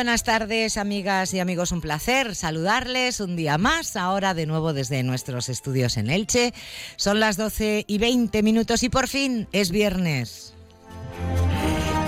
buenas tardes, amigas y amigos. Un placer saludarles un día más. Ahora de nuevo desde nuestros estudios en Elche. Son las 12 y 20 minutos y por fin es viernes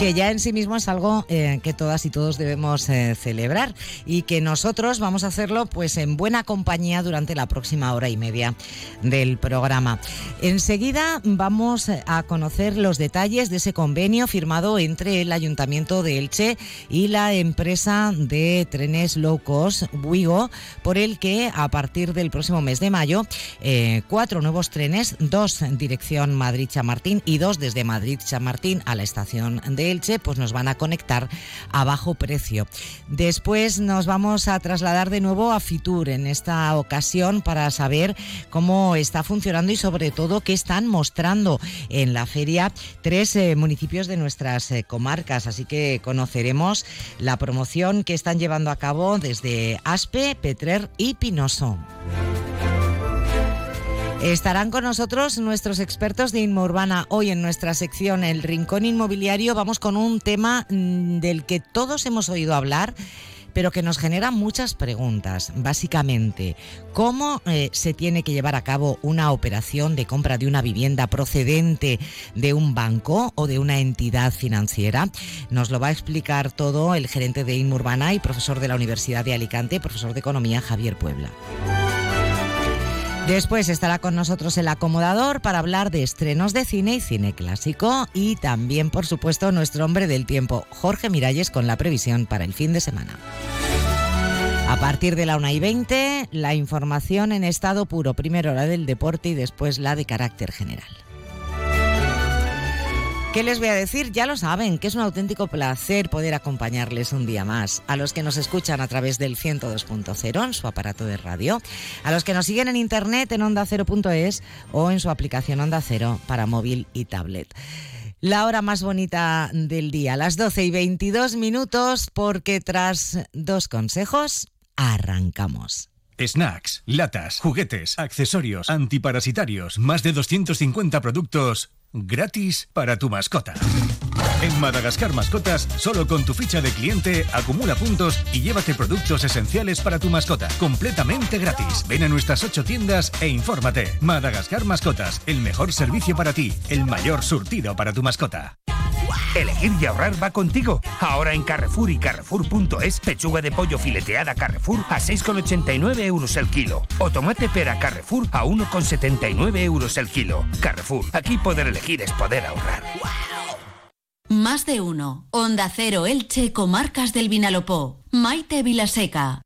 que ya en sí mismo es algo eh, que todas y todos debemos eh, celebrar y que nosotros vamos a hacerlo pues en buena compañía durante la próxima hora y media del programa. Enseguida vamos a conocer los detalles de ese convenio firmado entre el Ayuntamiento de Elche y la empresa de trenes low cost Wigo, por el que a partir del próximo mes de mayo eh, cuatro nuevos trenes, dos en dirección Madrid-Chamartín y dos desde Madrid-Chamartín a la estación de Elche, pues nos van a conectar a bajo precio. Después nos vamos a trasladar de nuevo a Fitur en esta ocasión para saber cómo está funcionando y sobre todo qué están mostrando en la feria tres eh, municipios de nuestras eh, comarcas. Así que conoceremos la promoción que están llevando a cabo desde Aspe, Petrer y Pinoso. Estarán con nosotros nuestros expertos de Inmourbana. Hoy en nuestra sección El Rincón Inmobiliario vamos con un tema mm, del que todos hemos oído hablar pero que nos genera muchas preguntas. Básicamente, ¿cómo eh, se tiene que llevar a cabo una operación de compra de una vivienda procedente de un banco o de una entidad financiera? Nos lo va a explicar todo el gerente de Inmurbana y profesor de la Universidad de Alicante, profesor de Economía, Javier Puebla. Después estará con nosotros el acomodador para hablar de estrenos de cine y cine clásico y también, por supuesto, nuestro hombre del tiempo, Jorge Miralles, con la previsión para el fin de semana. A partir de la 1 y 20, la información en estado puro, primero la del deporte y después la de carácter general. ¿Qué les voy a decir? Ya lo saben, que es un auténtico placer poder acompañarles un día más. A los que nos escuchan a través del 102.0 en su aparato de radio, a los que nos siguen en internet en onda0.es o en su aplicación Onda Cero para móvil y tablet. La hora más bonita del día, las 12 y 22 minutos, porque tras dos consejos, arrancamos. Snacks, latas, juguetes, accesorios, antiparasitarios, más de 250 productos gratis para tu mascota. En Madagascar Mascotas, solo con tu ficha de cliente acumula puntos y llévate productos esenciales para tu mascota, completamente gratis. Ven a nuestras ocho tiendas e infórmate. Madagascar Mascotas, el mejor servicio para ti, el mayor surtido para tu mascota. Elegir y ahorrar va contigo. Ahora en Carrefour y Carrefour.es, pechuga de pollo fileteada Carrefour a 6,89 euros el kilo. O tomate pera Carrefour a 1,79 euros el kilo. Carrefour, aquí poder elegir poder ahorrar. Más de uno. Onda Cero Elche, Comarcas del Vinalopó. Maite Vilaseca.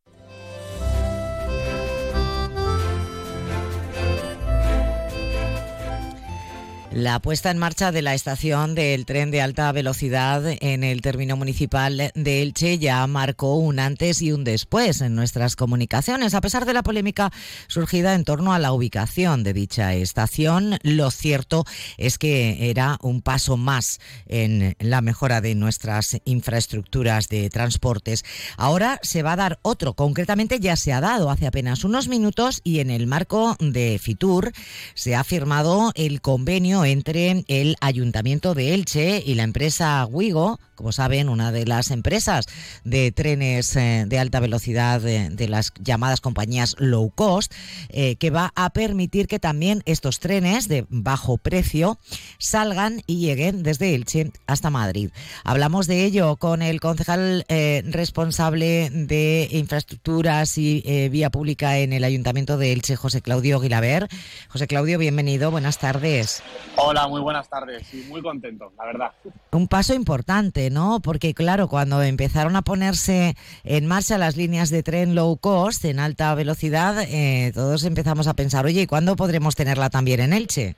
La puesta en marcha de la estación del tren de alta velocidad en el término municipal de Elche ya marcó un antes y un después en nuestras comunicaciones. A pesar de la polémica surgida en torno a la ubicación de dicha estación, lo cierto es que era un paso más en la mejora de nuestras infraestructuras de transportes. Ahora se va a dar otro, concretamente ya se ha dado hace apenas unos minutos y en el marco de Fitur se ha firmado el convenio entre el Ayuntamiento de Elche y la empresa Wigo, como saben, una de las empresas de trenes eh, de alta velocidad de, las llamadas compañías low cost, eh, que va a permitir que también estos trenes de bajo precio salgan y lleguen desde Elche hasta Madrid. Hablamos de ello con el concejal eh, responsable de infraestructuras y vía pública en el Ayuntamiento de Elche, José Claudio Guilaber. José Claudio, bienvenido, buenas tardes. Hola, muy buenas tardes y muy contento, la verdad. Un paso importante, ¿no? Porque claro, cuando empezaron a ponerse en marcha las líneas de tren low cost en alta velocidad, eh, todos empezamos a pensar, oye, ¿y cuándo podremos tenerla también en Elche?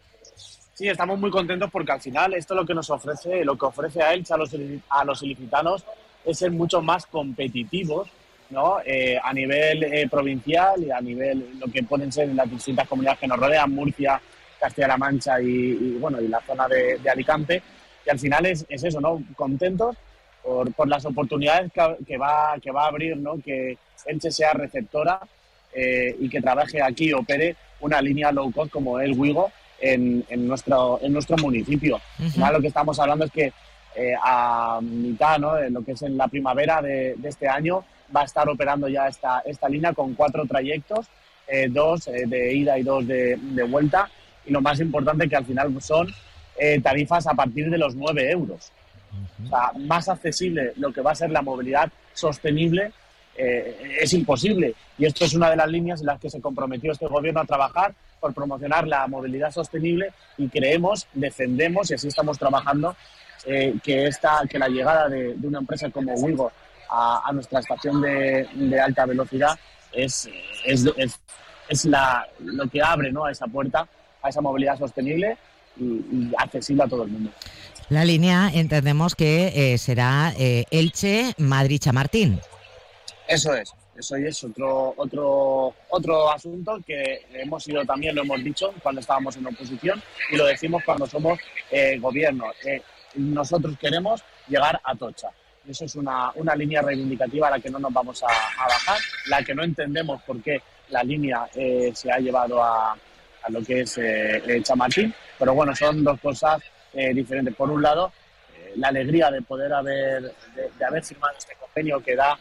Sí, estamos muy contentos porque al final esto lo que nos ofrece, lo que ofrece a Elche, a los, a los ilicitanos, es ser mucho más competitivos ¿no? Eh, a nivel eh, provincial y a nivel lo que pueden ser las distintas comunidades que nos rodean, Murcia, Castilla-La Mancha y, bueno, y la zona de, Alicante. Y al final es, es, eso, ¿no? Contentos por, por las oportunidades que, va, que va a abrir, ¿no? Que Elche sea receptora eh, y que trabaje aquí, opere una línea low cost como el Wigo en, en, nuestro, en nuestro municipio. Al final lo que estamos hablando es que eh, a mitad, ¿no? En lo que es en la primavera de, este año, va a estar operando ya esta, esta línea con cuatro trayectos, eh, dos de ida y dos de, vuelta. Y lo más importante que al final son tarifas a partir de los 9 euros. O sea, más accesible lo que va a ser la movilidad sostenible es imposible. Y esto es una de las líneas en las que se comprometió este gobierno a trabajar por promocionar la movilidad sostenible y creemos, defendemos y así estamos trabajando eh, que, esta, que la llegada de, una empresa como Wigo a, nuestra estación de, alta velocidad es, es, es, la, lo que abre ¿no? a esa puerta, a esa movilidad sostenible y, accesible a todo el mundo. La línea entendemos que eh, será eh, Elche-Madrid-Chamartín. Eso es. Eso es otro, otro, otro asunto que hemos sido también, lo hemos dicho cuando estábamos en oposición y lo decimos cuando somos eh, gobierno. Nosotros queremos llegar a Tocha. Eso es una, una, línea reivindicativa a la que no nos vamos a, bajar, la que no entendemos por qué la línea se ha llevado a, a lo que es Chamartín, pero bueno, son dos cosas diferentes. Por un lado, la alegría de poder haber, de haber firmado este convenio que da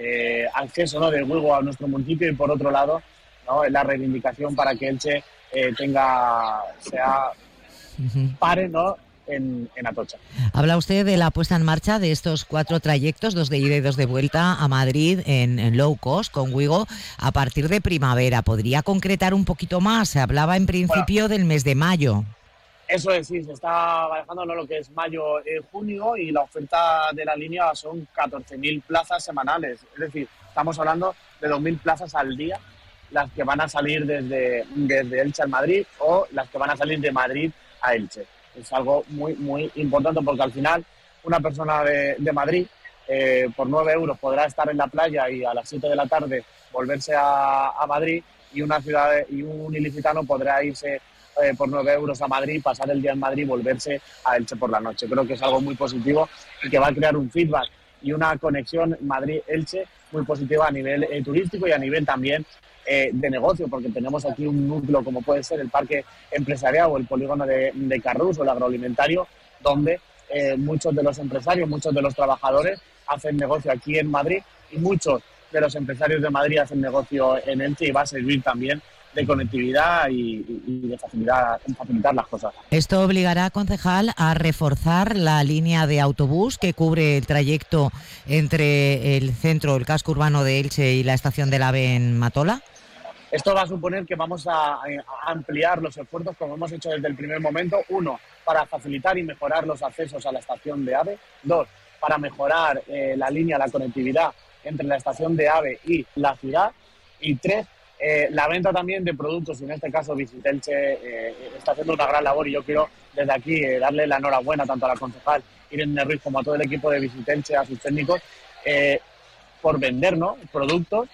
eh, acceso ¿no? del juego a nuestro municipio y por otro lado ¿no? la reivindicación para que Elche eh, tenga, sea, pare ¿no? En, en, Atocha. Habla usted de la puesta en marcha de estos cuatro trayectos, dos de ida y dos de vuelta a Madrid en, low cost con Wigo a partir de primavera. ¿Podría concretar un poquito más? Se hablaba en principio del mes de mayo. Eso es, sí, se está barajando lo que es mayo y junio y la oferta de la línea son 14.000 plazas semanales. Es decir, estamos hablando de 2.000 plazas al día, las que van a salir desde, desde Elche al Madrid o las que van a salir de Madrid a Elche. Es algo muy, muy importante porque al final una persona de, Madrid eh, por 9 euros podrá estar en la playa y a las 7 de la tarde volverse a, a Madrid y una ciudad y un ilicitano podrá irse eh, por 9 euros a Madrid, pasar el día en Madrid y volverse a Elche por la noche. Creo que es algo muy positivo y que va a crear un feedback y una conexión Madrid-Elche muy positiva a nivel eh, turístico y a nivel también eh, de negocio, porque tenemos aquí un núcleo como puede ser el parque empresarial o el polígono de, de Carrus o el agroalimentario, donde muchos de los empresarios, muchos de los trabajadores hacen negocio aquí en Madrid y muchos de los empresarios de Madrid hacen negocio en Elche y va a servir también de conectividad y, de facilitar, facilitar las cosas. Esto obligará, concejal, a reforzar la línea de autobús que cubre el trayecto entre el centro, el casco urbano de Elche y la estación del AVE en Matola. Esto va a suponer que vamos a, ampliar los esfuerzos como hemos hecho desde el primer momento. Uno, para facilitar y mejorar los accesos a la estación de AVE. Dos, para mejorar eh, la línea, la conectividad entre la estación de AVE y la ciudad. Y tres, eh, la venta también de productos, y en este caso Visitelche eh, está haciendo una gran labor y yo quiero desde aquí eh, darle la enhorabuena tanto a la concejal Irene Ruiz como a todo el equipo de Visitelche, a sus técnicos, por vender productos,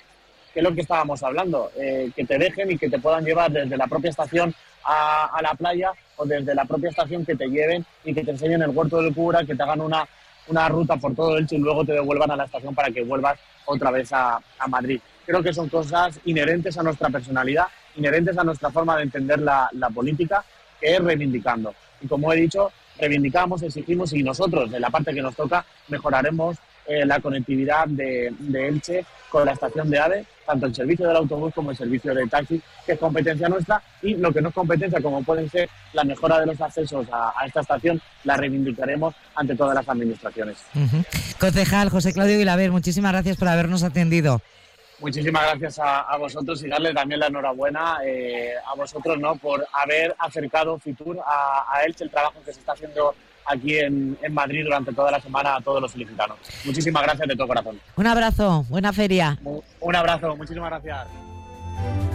que es lo que estábamos hablando, que te dejen y que te puedan llevar desde la propia estación a, la playa o desde la propia estación que te lleven y que te enseñen el huerto de cura, que te hagan una, una ruta por todo Elche y luego te devuelvan a la estación para que vuelvas otra vez a Madrid creo que son cosas inherentes a nuestra personalidad, inherentes a nuestra forma de entender la, política, que es reivindicando. Y como he dicho, reivindicamos, exigimos y nosotros, de la parte que nos toca, mejoraremos eh, la conectividad de, Elche con la estación de AVE, tanto el servicio del autobús como el servicio de taxi, que es competencia nuestra, y lo que no es competencia, como pueden ser la mejora de los accesos a, esta estación, la reivindicaremos ante todas las administraciones. Concejal José Claudio Vilaver, muchísimas gracias por habernos atendido. Muchísimas gracias a, vosotros y darle también la enhorabuena eh, a vosotros ¿no? por haber acercado Fitur a, a Elche, el trabajo que se está haciendo aquí en, en, Madrid durante toda la semana a todos los ilicitanos. Muchísimas gracias de todo corazón. Un abrazo, buena feria. Un abrazo, muchísimas gracias.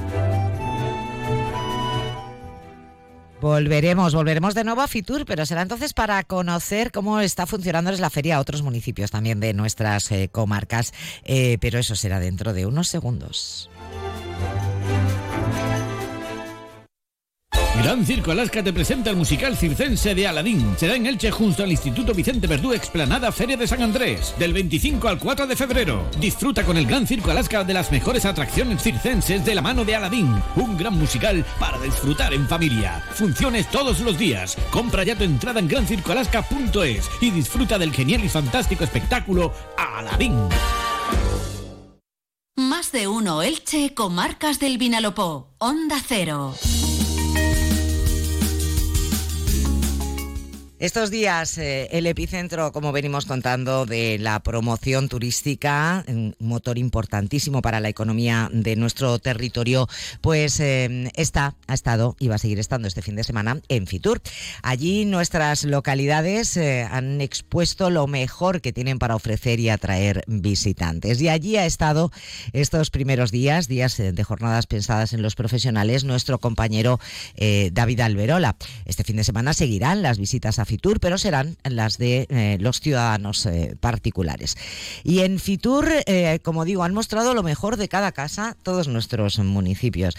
Volveremos, volveremos de nuevo a Fitur, pero será entonces para conocer cómo está funcionando la feria a otros municipios también de nuestras eh, comarcas, eh, pero eso será dentro de unos segundos. Gran Circo Alaska te presenta el musical circense de Aladín. Será en Elche junto al Instituto Vicente Verdú Explanada Feria de San Andrés, del 25 al 4 de febrero. Disfruta con el Gran Circo Alaska de las mejores atracciones circenses de la mano de Aladín. Un gran musical para disfrutar en familia. Funciones todos los días. Compra ya tu entrada en grancircoalaska.es y disfruta del genial y fantástico espectáculo Aladín. Más de uno Elche, comarcas del Vinalopó. Onda Cero. Estos días eh, el epicentro, como venimos contando, de la promoción turística, un motor importantísimo para la economía de nuestro territorio, pues eh, está, ha estado y va a seguir estando este fin de semana en Fitur. Allí nuestras localidades eh, han expuesto lo mejor que tienen para ofrecer y atraer visitantes. Y allí ha estado estos primeros días, días de jornadas pensadas en los profesionales, nuestro compañero David Alberola. Este fin de semana seguirán las visitas a Fitur, pero serán las de eh, los ciudadanos eh, particulares. Y en Fitur, eh, como digo, han mostrado lo mejor de cada casa, todos nuestros municipios.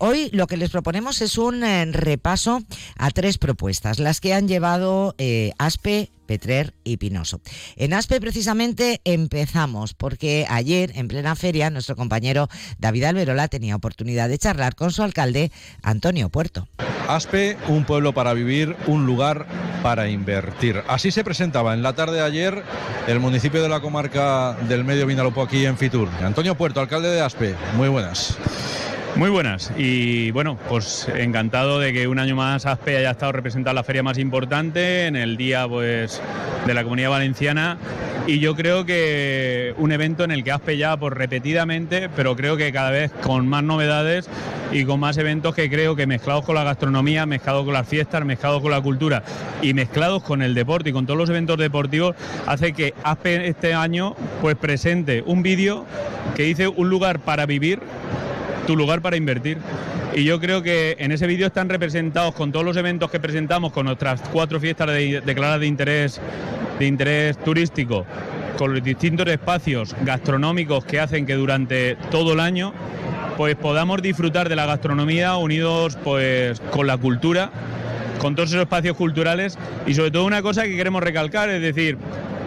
hoy lo que les proponemos es un repaso a tres propuestas, las que han llevado ASPE, Petrer y Pinoso. En Aspe precisamente empezamos porque ayer en plena feria nuestro compañero David Alberola tenía oportunidad de charlar con su alcalde Antonio Puerto. Aspe, un pueblo para vivir, un lugar para invertir. Así se presentaba en la tarde de ayer el municipio de la comarca del Medio Vinalopó aquí en Fitur. Antonio Puerto, alcalde de Aspe, muy buenas. Muy buenas. Y bueno, pues encantado de que un año más ASPE haya estado representando la feria más importante en el día pues de la Comunidad Valenciana. Y yo creo que un evento en el que ASPE ya por repetidamente, pero creo que cada vez con más novedades y con más eventos que creo que mezclados con la gastronomía, mezclados con las fiestas, mezclados con la cultura y mezclados con el deporte y con todos los eventos deportivos hace que ASPE este año pues presente un vídeo que dice un lugar para vivir tu lugar para invertir. Y yo creo que en ese vídeo están representados con todos los eventos que presentamos, con nuestras cuatro fiestas declaradas de interés, de interés turístico, con los distintos espacios gastronómicos que hacen que durante todo el año pues podamos disfrutar de la gastronomía unidos pues con la cultura, con todos esos espacios culturales y sobre todo una cosa que queremos recalcar, es decir,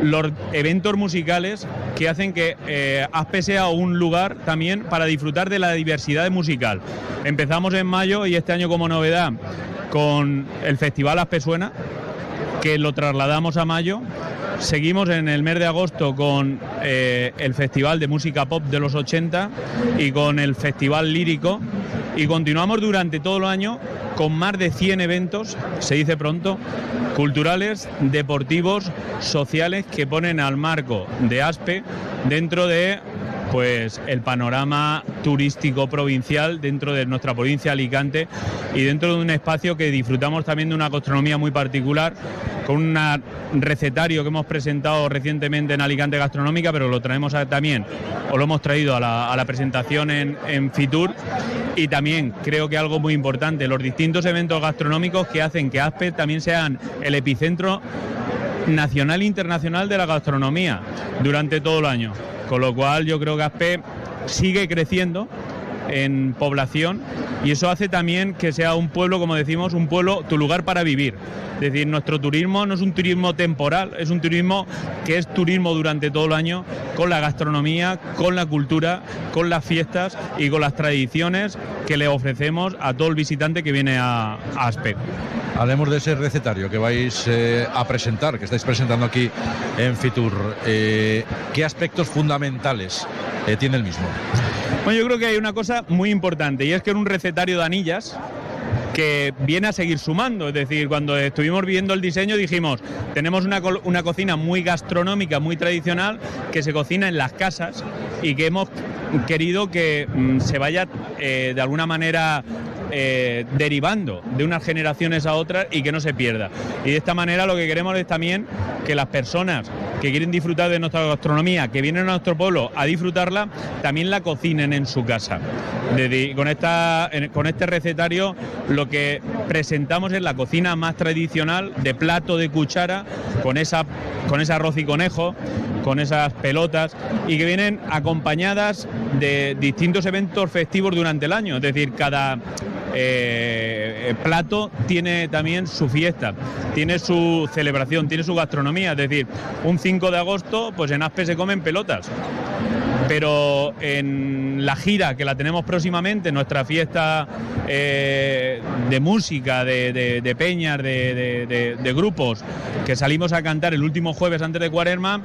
los eventos musicales que hacen que eh, Aspe sea un lugar también para disfrutar de la diversidad musical. Empezamos en mayo y este año como novedad con el Festival Aspe Suena, que lo trasladamos a mayo. Seguimos en el mes de agosto con eh, el Festival de Música Pop de los 80 y con el Festival Lírico y continuamos durante todo el año con más de 100 eventos, se dice pronto, culturales, deportivos, sociales que ponen al marco de ASPE dentro de pues el panorama turístico provincial dentro de nuestra provincia de Alicante y dentro de un espacio que disfrutamos también de una gastronomía muy particular con un recetario que hemos presentado recientemente en Alicante Gastronómica, pero lo traemos también, o lo hemos traído a la, presentación en, en, Fitur. Y también creo que algo muy importante, los distintos eventos gastronómicos que hacen que ASPE también sean el epicentro nacional e internacional de la gastronomía durante todo el año. Con lo cual yo creo que Aspe sigue creciendo en población y eso hace también que sea un pueblo, como decimos, un pueblo, tu lugar para vivir. Es decir, nuestro turismo no es un turismo temporal, es un turismo que es turismo durante todo el año, con la gastronomía, con la cultura, con las fiestas y con las tradiciones que le ofrecemos a todo el visitante que viene a, Aspe. Hablemos de ese recetario que vais eh, a presentar, que estáis presentando aquí en Fitur. Eh, ¿Qué aspectos fundamentales eh, tiene el mismo? Bueno, yo creo que hay una cosa muy importante y es que en un recetario de anillas que viene a seguir sumando. Es decir, cuando estuvimos viendo el diseño dijimos, tenemos una, una, cocina muy gastronómica, muy tradicional, que se cocina en las casas y que hemos querido que mm, se vaya de alguna manera eh, derivando de unas generaciones a otras y que no se pierda. Y de esta manera lo que queremos es también que las personas que quieren disfrutar de nuestra gastronomía, que vienen a nuestro pueblo a disfrutarla, también la cocinen en su casa. con, esta, con este recetario lo que presentamos es la cocina más tradicional de plato de cuchara, con, esa, con ese arroz y conejo, con esas pelotas y que vienen acompañadas de distintos eventos festivos durante el año. Es decir, cada eh, plato tiene también su fiesta, tiene su celebración, tiene su gastronomía. Es decir, un 5 de agosto, pues en Aspe se comen pelotas pero en la gira que la tenemos próximamente, nuestra fiesta eh, de música, de, peñas, de, de, grupos, que salimos a cantar el último jueves antes de Cuaresma,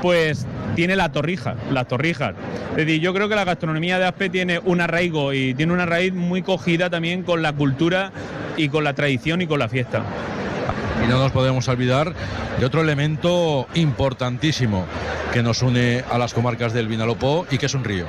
pues tiene la torrija, las torrijas. Es decir, yo creo que la gastronomía de Aspe tiene un arraigo y tiene una raíz muy cogida también con la cultura y con la tradición y con la fiesta. Y no nos podemos olvidar de otro elemento importantísimo que nos une a las comarcas del Vinalopó y que es un río.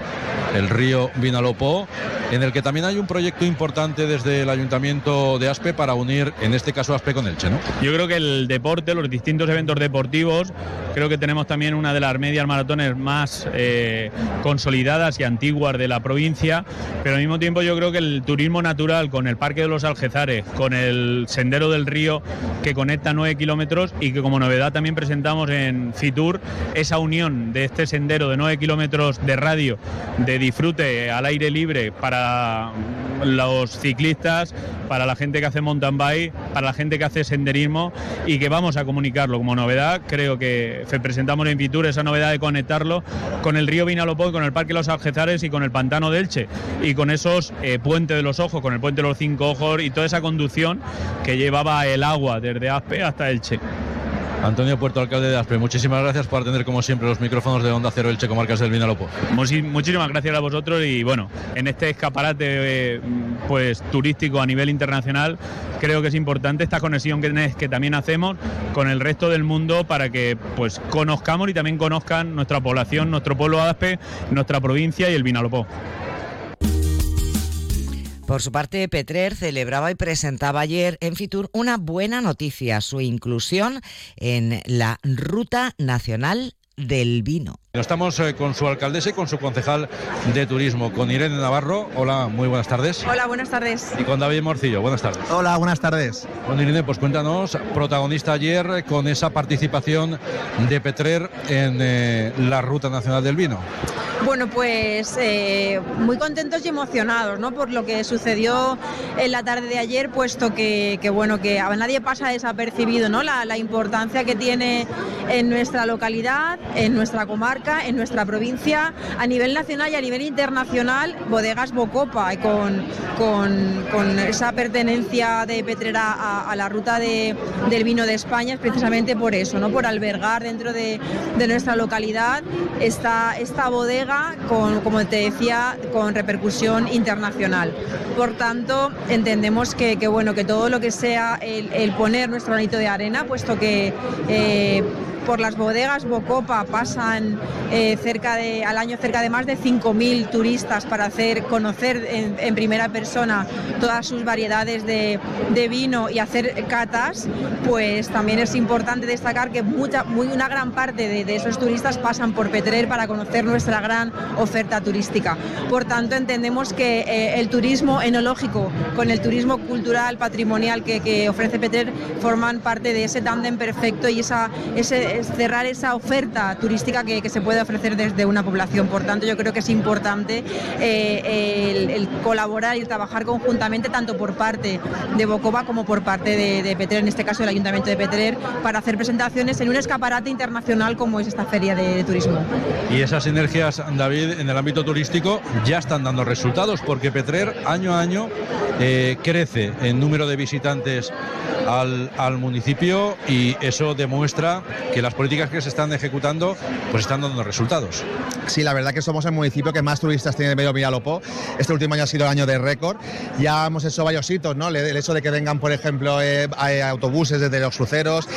El río Vinalopó, en el que también hay un proyecto importante desde el Ayuntamiento de Aspe para unir, en este caso, Aspe con Elche, ¿no? Yo creo que el deporte, los distintos eventos deportivos, creo que tenemos también una de las medias maratones más eh, consolidadas y antiguas de la provincia, pero al mismo tiempo yo creo que el turismo natural con el Parque de los Algezares, con el Sendero del Río que conecta 9 kilómetros y que como novedad también presentamos en Fitur esa unión de este sendero de 9 kilómetros de radio de disfrute al aire libre para los ciclistas, para la gente que hace mountain bike, para la gente que hace senderismo y que vamos a comunicarlo como novedad. Creo que presentamos en Fitur esa novedad de conectarlo con el río Vinalopó, con el Parque Los Algezares y con el Pantano de Elche y con esos eh, puentes de los ojos, con el puente de los cinco ojos y toda esa conducción que llevaba el agua desde Aspe hasta Elche. Antonio Puerto, alcalde de Aspe, muchísimas gracias por atender como siempre los micrófonos de Onda Cero Elche Comarcas del Vinalopó. Muchísimas gracias a vosotros y bueno, en este escaparate eh, pues turístico a nivel internacional creo que es importante esta conexión que, que también hacemos con el resto del mundo para que pues conozcamos y también conozcan nuestra población, nuestro pueblo Aspe, nuestra provincia y el Vinalopó. Por su parte, Petrer celebraba y presentaba ayer en Fitur una buena noticia, su inclusión en la Ruta Nacional del Vino. Estamos eh, con su alcaldesa y con su concejal de turismo, con Irene Navarro. Hola, muy buenas tardes. Hola, buenas tardes. Y con David Morcillo, buenas tardes. Hola, buenas tardes. Con Irene, pues cuéntanos, protagonista ayer con esa participación de Petrer en eh, la Ruta Nacional del Vino. Bueno, pues eh, muy contentos y emocionados, ¿no? Por lo que sucedió en la tarde de ayer, puesto que, bueno, que a nadie pasa desapercibido, ¿no? La, la importancia que tiene en nuestra localidad, en nuestra comarca en nuestra provincia, a nivel nacional y a nivel internacional, Bodegas Bocopa, con, con, esa pertenencia de Petrera a, la ruta del vino de España, es precisamente por eso, ¿no? por albergar dentro de, nuestra localidad esta, esta bodega, con, como te decía, con repercusión internacional. Por tanto, entendemos que, bueno, que todo lo que sea el, poner nuestro granito de arena, puesto que eh, por las bodegas Bocopa pasan eh, cerca de, al año cerca de más de 5.000 turistas para hacer conocer en, primera persona todas sus variedades de, vino y hacer catas, pues también es importante destacar que mucha, muy, una gran parte de, esos turistas pasan por Petrer para conocer nuestra gran oferta turística. Por tanto, entendemos que eh, el turismo enológico con el turismo cultural, patrimonial que, ofrece Petrer forman parte de ese tándem perfecto y esa, ese, cerrar esa oferta turística que, se puede ofrecer desde una población. Por tanto, yo creo que es importante eh, el, colaborar y trabajar conjuntamente tanto por parte de Bocova como por parte de, Petrer, en este caso el Ayuntamiento de Petrer, para hacer presentaciones en un escaparate internacional como es esta feria de, turismo. Y esas sinergias, David, en el ámbito turístico ya están dando resultados porque Petrer año a año eh, crece en número de visitantes al, al municipio y eso demuestra que las políticas que se están ejecutando pues están dando resultados. Sí, la verdad que somos el municipio que más turistas tiene de medio Villalopó. Este último año ha sido el año de récord. Ya hemos hecho varios hitos, ¿no? El hecho de que vengan, por ejemplo, eh, autobuses desde los cruceros.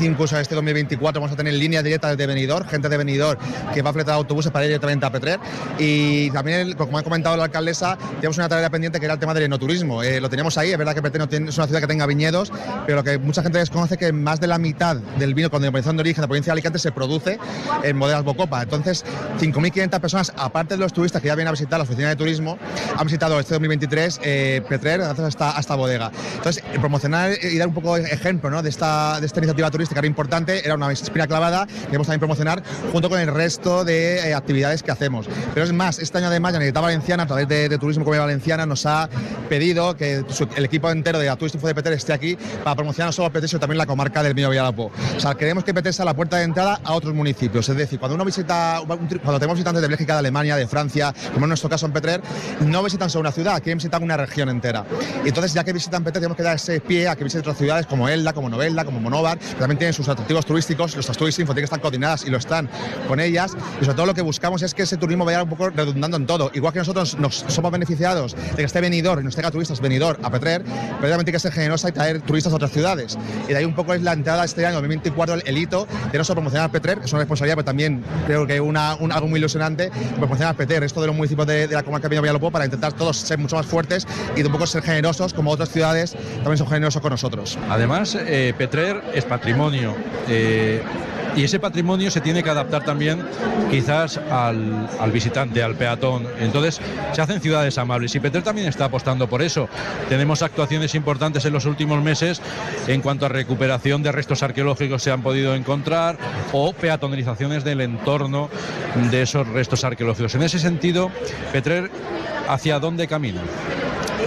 Incluso este 2024 vamos a tener líneas directas desde Benidorm, gente de Benidorm que va a fletar autobuses para ir directamente a Petrer. Y también, como ha comentado la alcaldesa, tenemos una tarea pendiente que era el tema del enoturismo. Eh, lo teníamos ahí, es verdad que Petrer no tiene, es una ciudad que tenga viñedos, pero lo que mucha gente desconoce es que más de la mitad del vino con denominación de origen de la provincia de Alicante se produce en bodegas Bocopa. Entonces, 5.500 personas, aparte de los turistas que ya vienen a visitar la oficina de turismo, han visitado este 2023 eh, Petrer gracias a esta, a esta bodega. Entonces, promocionar y dar un poco de ejemplo ¿no? de, esta, de esta iniciativa turística era importante, era una espina clavada que queremos también promocionar junto con el resto de eh, actividades que hacemos. Pero es más, este año además, la Generalitat Valenciana, a través de, de Turismo Comunidad Valenciana, nos ha pedido que su- el equipo entero de Turismo de Petrer esté aquí para promocionar no solo Petrer, sino también la comarca del Mío Villalapó. O sea, queremos que Petrer sea la puerta de entrada a otros municipios. Es decir, cuando uno visita, cuando tenemos visitantes de Bélgica, de Alemania, de Francia, como en nuestro caso en Petrer, no visitan solo una ciudad, quieren visitar una región entera. Y entonces, ya que visitan Petrer, tenemos que dar ese pie a que visiten otras ciudades como Elda, como Novelda, como Monóvar, que también tienen sus atractivos turísticos, nuestras Tourist Info tienen que estar coordinadas y lo están con ellas. Y sobre todo lo que buscamos es que ese turismo vaya un poco redundando en todo. Igual que nosotros nos somos beneficiados de que esté venidor y nos traiga turistas venidor a Petrer, pero también tiene que ser generosa y traer turistas a otras ciudades. Y de ahí un poco es la entrada este año 2024, el, el hito de no solo promocionar Petrer, es una responsabilidad, pero también creo que una, un- algo muy ilusionante, promocionar Petrer, esto de los municipios de, la comarca de Villalopó para intentar todos ser mucho más fuertes y de un poco ser generosos, como otras ciudades también son generosos con nosotros. Además, eh, Petrer es patrimonio. eh, y ese patrimonio se tiene que adaptar también quizás al, visitante, al peatón. Entonces se hacen ciudades amables y Petrer también está apostando por eso. Tenemos actuaciones importantes en los últimos meses en cuanto a recuperación de restos arqueológicos se han podido encontrar o peatonalizaciones del entorno de esos restos arqueológicos. En ese sentido, Petrer, ¿hacia dónde camina?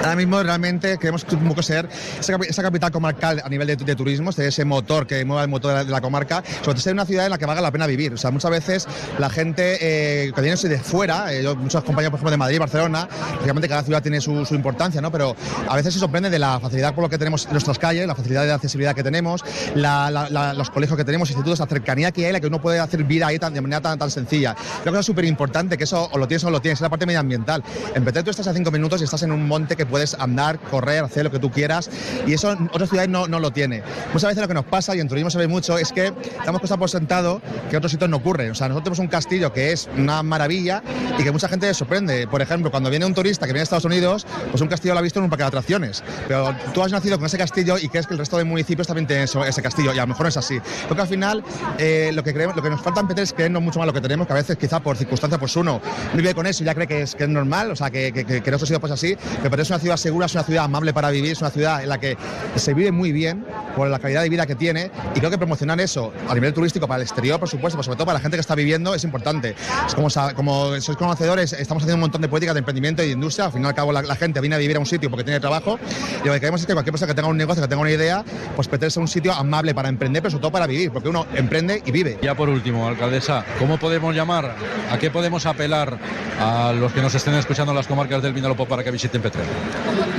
Ahora mismo realmente queremos un poco ser esa, capi- esa capital comarcal a nivel de, de turismo, ser ese motor que mueva el motor de la, comarca, sobre todo ser una ciudad en la que valga la pena vivir. O sea, muchas veces la gente eh, que viene de fuera, eh, yo, muchos compañeros por ejemplo de Madrid, Barcelona, lógicamente cada ciudad tiene su, importancia, ¿no? Pero a veces se sorprende de la facilidad por lo que tenemos en nuestras calles, la facilidad de accesibilidad que tenemos, los colegios que tenemos, institutos, la cercanía que hay, la que uno puede hacer vida ahí tan, de manera tan, sencilla. Creo que es súper importante que eso o lo tienes o lo tienes, es la parte medioambiental. En Petrer tú estás a cinco minutos y estás en un monte que puedes andar, correr, hacer lo que tú quieras y eso otras ciudades no, no lo tiene. Muchas veces lo que nos pasa, y en turismo se ve mucho, es que damos cosas por sentado que en otros sitios no ocurren. O sea, nosotros tenemos un castillo que es una maravilla y que mucha gente sorprende. Por ejemplo, cuando viene un turista que viene a Estados Unidos, pues un castillo lo ha visto en un parque de atracciones. Pero tú has nacido con ese castillo y crees que el resto de municipios también tienen ese castillo y a lo mejor no es así. Porque al final eh, lo, que creemos, lo que nos falta en Petrer es creernos mucho más lo que tenemos, que a veces quizá por circunstancias pues uno vive con eso y ya cree que es, que es normal, o sea, que, que, que, que en otros sitios pues así. Pero es una ciudad segura, es una ciudad amable para vivir, es una ciudad en la que se vive muy bien por la calidad de vida que tiene y creo que promocionar eso a nivel turístico para el exterior, por supuesto, pero sobre todo para la gente que está viviendo es importante. Es como, como sois conocedores, estamos haciendo un montón de políticas de emprendimiento y de industria, al fin y al cabo la, gente viene a vivir a un sitio porque tiene trabajo y lo que queremos es que cualquier persona que tenga un negocio, que tenga una idea, pues Petrer sea un sitio amable para emprender, pero sobre todo para vivir, porque uno emprende y vive. Ya por último, alcaldesa, ¿cómo podemos llamar, a qué podemos apelar a los que nos estén escuchando en las comarcas del Vinalopó para que visiten Petrer?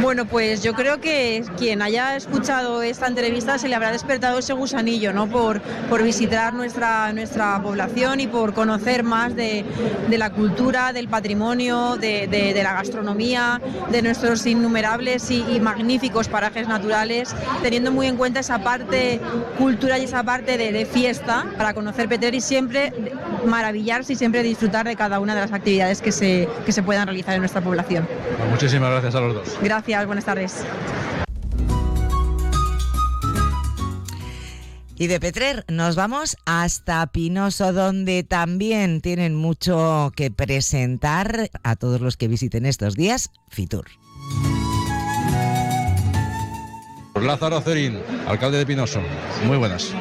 Bueno, pues yo creo que quien haya escuchado esta entrevista se le habrá despertado ese gusanillo, ¿no? Por, por visitar nuestra, nuestra población y por conocer más de, de la cultura, del patrimonio, de, de- la gastronomía, de nuestros innumerables y, magníficos parajes naturales, teniendo muy en cuenta esa parte cultural y esa parte de, fiesta para conocer Petrer y siempre maravillarse y siempre disfrutar de cada una de las actividades que se, que se puedan realizar en nuestra población. Pues muchísimas gracias los dos. Gracias, buenas tardes. Y de Petrer nos vamos hasta Pinoso, donde también tienen mucho que presentar a todos los que visiten estos días Fitur. Lázaro Cerín, alcalde de Pinoso. Muy buenas.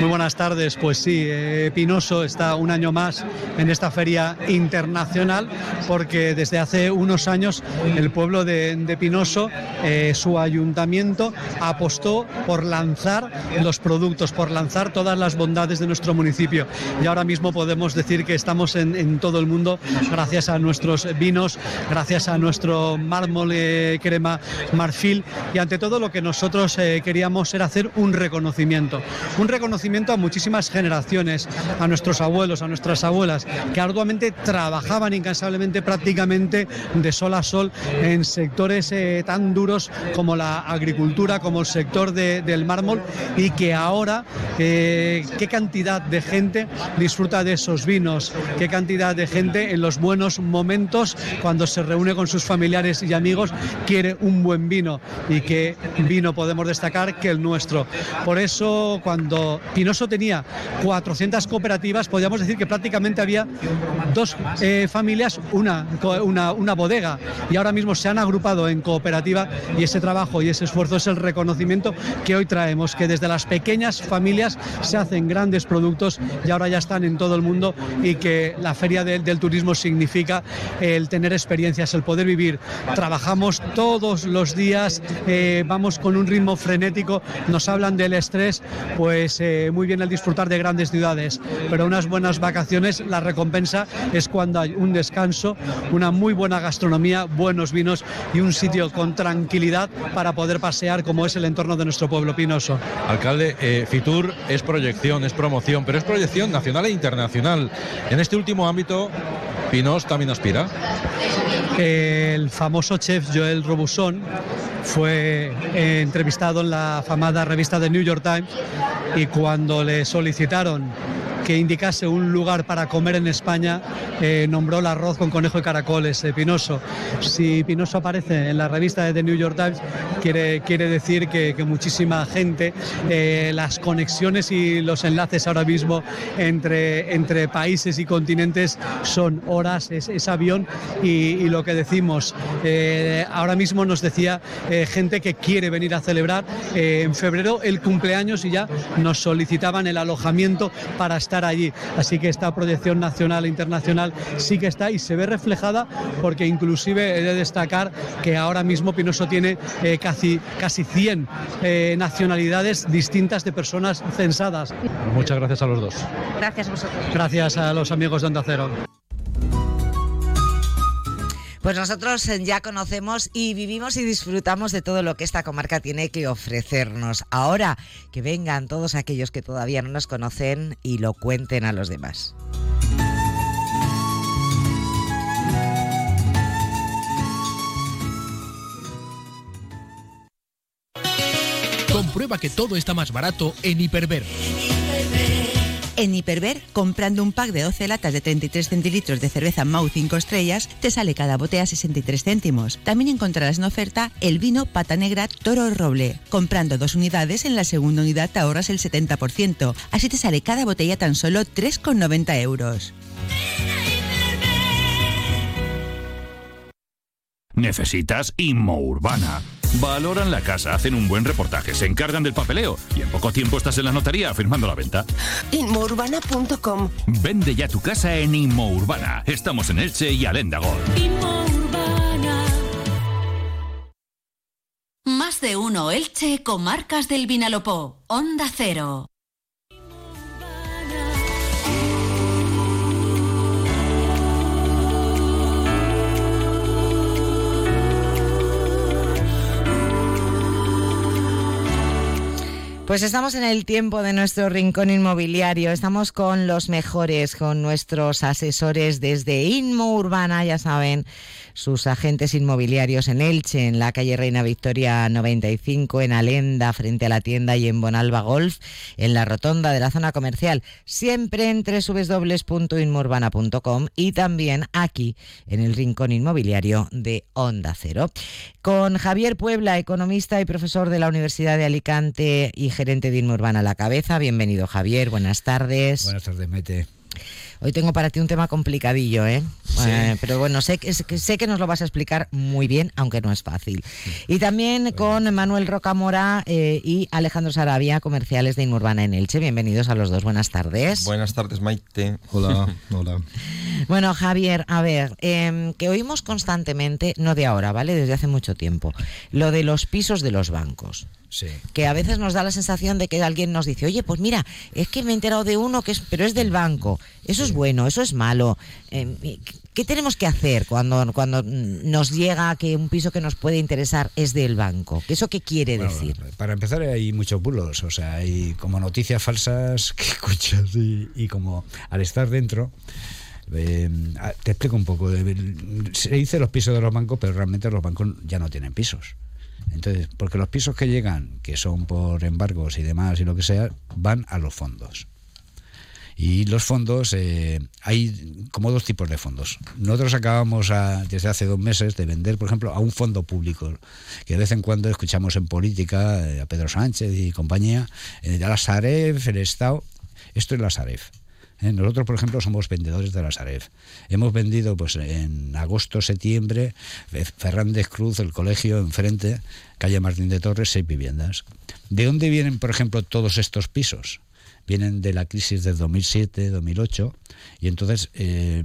Muy buenas tardes, pues sí, eh, Pinoso está un año más en esta feria internacional porque desde hace unos años el pueblo de, Pinoso, eh, su ayuntamiento, apostó por lanzar los productos, por lanzar todas las bondades de nuestro municipio. Y ahora mismo podemos decir que estamos en, todo el mundo gracias a nuestros vinos, gracias a nuestro mármol eh, crema marfil y ante todo lo que nosotros eh, queríamos era hacer un reconocimiento, un reconocimiento a muchísimas generaciones, a nuestros abuelos, a nuestras abuelas, que arduamente trabajaban incansablemente prácticamente de sol a sol en sectores eh, tan duros como la agricultura, como el sector de- del mármol y que ahora eh, qué cantidad de gente disfruta de esos vinos, qué cantidad de gente en los buenos momentos cuando se reúne con sus familiares y amigos quiere un buen vino y que vino vino podemos destacar que el nuestro. Por eso, cuando Pinoso tenía 400 cooperativas, podríamos decir que prácticamente había dos eh, familias, una, una, una bodega, y ahora mismo se han agrupado en cooperativa y ese trabajo y ese esfuerzo es el reconocimiento que hoy traemos, que desde las pequeñas familias se hacen grandes productos y ahora ya están en todo el mundo y que la feria del turismo significa el tener experiencias, el poder vivir. Trabajamos todos los días, eh, vamos con un ritmo frenético, nos hablan del estrés, pues eh, muy bien el disfrutar de grandes ciudades, pero unas buenas vacaciones, la recompensa es cuando hay un descanso, una muy buena gastronomía, buenos vinos y un sitio con tranquilidad para poder pasear como es el entorno de nuestro pueblo pinoso. Alcalde, eh, Fitur es proyección, es promoción, pero es proyección nacional e internacional. En este último ámbito, Pinos también aspira. El famoso chef Joel Robusson fue eh, entrevistado en la afamada revista The New York Times y cuando le solicitaron que indicase un lugar para comer en España, eh, nombró el arroz con conejo y caracoles, eh, Pinoso. Si Pinoso aparece en la revista de The New York Times, quiere, quiere decir que, muchísima gente, eh, las conexiones y los enlaces ahora mismo entre, entre países y continentes son horas, es, avión y, lo que decimos, ahora mismo nos decía gente que quiere venir a celebrar en febrero el cumpleaños y ya nos solicitaban el alojamiento para estar allí. Así que esta proyección nacional e internacional sí que está y se ve reflejada porque inclusive he de destacar que ahora mismo Pinoso tiene eh, casi, casi 100 eh, nacionalidades distintas de personas censadas. Muchas gracias a los dos. Gracias a vosotros. Gracias a los amigos de Onda Cero. Pues nosotros eh, ya conocemos y vivimos y disfrutamos de todo lo que esta comarca tiene que ofrecernos. Ahora que vengan todos aquellos que todavía no nos conocen y lo cuenten a los demás. Comprueba que todo está más barato en Hiperver. En Hiperver, comprando un pack de 12 latas de 33 centilitros de cerveza Mau 5 estrellas, te sale cada botella 63 céntimos. También encontrarás en oferta el vino Pata Negra Toro Roble. Comprando dos unidades, en la segunda unidad te ahorras el 70%. Así te sale cada botella tan solo 3,90 euros. ¿Necesitas Inmo Urbana? Valoran la casa, hacen un buen reportaje, se encargan del papeleo y en poco tiempo estás en la notaría firmando la venta. Inmourbana.com Vende ya tu casa en Inmourbana. Estamos en Elche y Alendagol. Más de uno Elche, comarcas del Vinalopó. Onda Cero. Pues estamos en el tiempo de nuestro rincón inmobiliario. Estamos con los mejores, con nuestros asesores desde Inmo Urbana, ya saben, sus agentes inmobiliarios en Elche, en la calle Reina Victoria 95, en Alenda, frente a la tienda y en Bonalba Golf, en la rotonda de la zona comercial, siempre en www.inmourbana.com y también aquí en el rincón inmobiliario de Onda Cero. Con Javier Puebla, economista y profesor de la Universidad de Alicante y gerente de Inmurbana a la cabeza. Bienvenido, Javier. Buenas tardes. Buenas tardes, Mete. Hoy tengo para ti un tema complicadillo, ¿eh? eh pero bueno, sé que, sé que nos lo vas a explicar muy bien, aunque no es fácil. Y también con Manuel Rocamora eh, y Alejandro Sarabia, comerciales de Inmurbana en Elche. Bienvenidos a los dos. Buenas tardes. Buenas tardes, Maite. Hola, hola. Bueno, Javier, a ver, em, que oímos constantemente, no de ahora, ¿vale? Desde hace mucho tiempo, lo de los pisos de los bancos. Que a veces nos da la sensación de que alguien nos dice, oye, pues mira, es que me he enterado de uno que es, pero es del banco. Eso es bueno, eso es malo. Em, ¿Qué tenemos que hacer cuando, cuando nos llega que un piso que nos puede interesar es del banco? ¿Eso qué quiere decir? Para empezar, hay muchos bulos, o sea, hay como noticias falsas que escuchas y, como al estar dentro. Em, te explico un poco. Se dice los pisos de los bancos, pero realmente los bancos ya no tienen pisos. Entonces, porque los pisos que llegan, que son por embargos y demás y lo que sea, van a los fondos. Y los fondos, eh, hay como dos tipos de fondos. Nosotros acabamos a- desde hace dos meses de vender, por ejemplo, a un fondo público, que de vez en cuando escuchamos en política eh, a Pedro Sánchez y compañía, eh, de la Saref, el Estado. Esto es la Saref. ¿Eh? Nosotros, por ejemplo, somos vendedores de la Saref. Hemos vendido pues en agosto, septiembre, Fe- Fernández Cruz, el colegio enfrente, calle Martín de Torres, seis viviendas. ¿De dónde vienen, por ejemplo, todos estos pisos? Vienen de la crisis de 2007-2008 y entonces eh,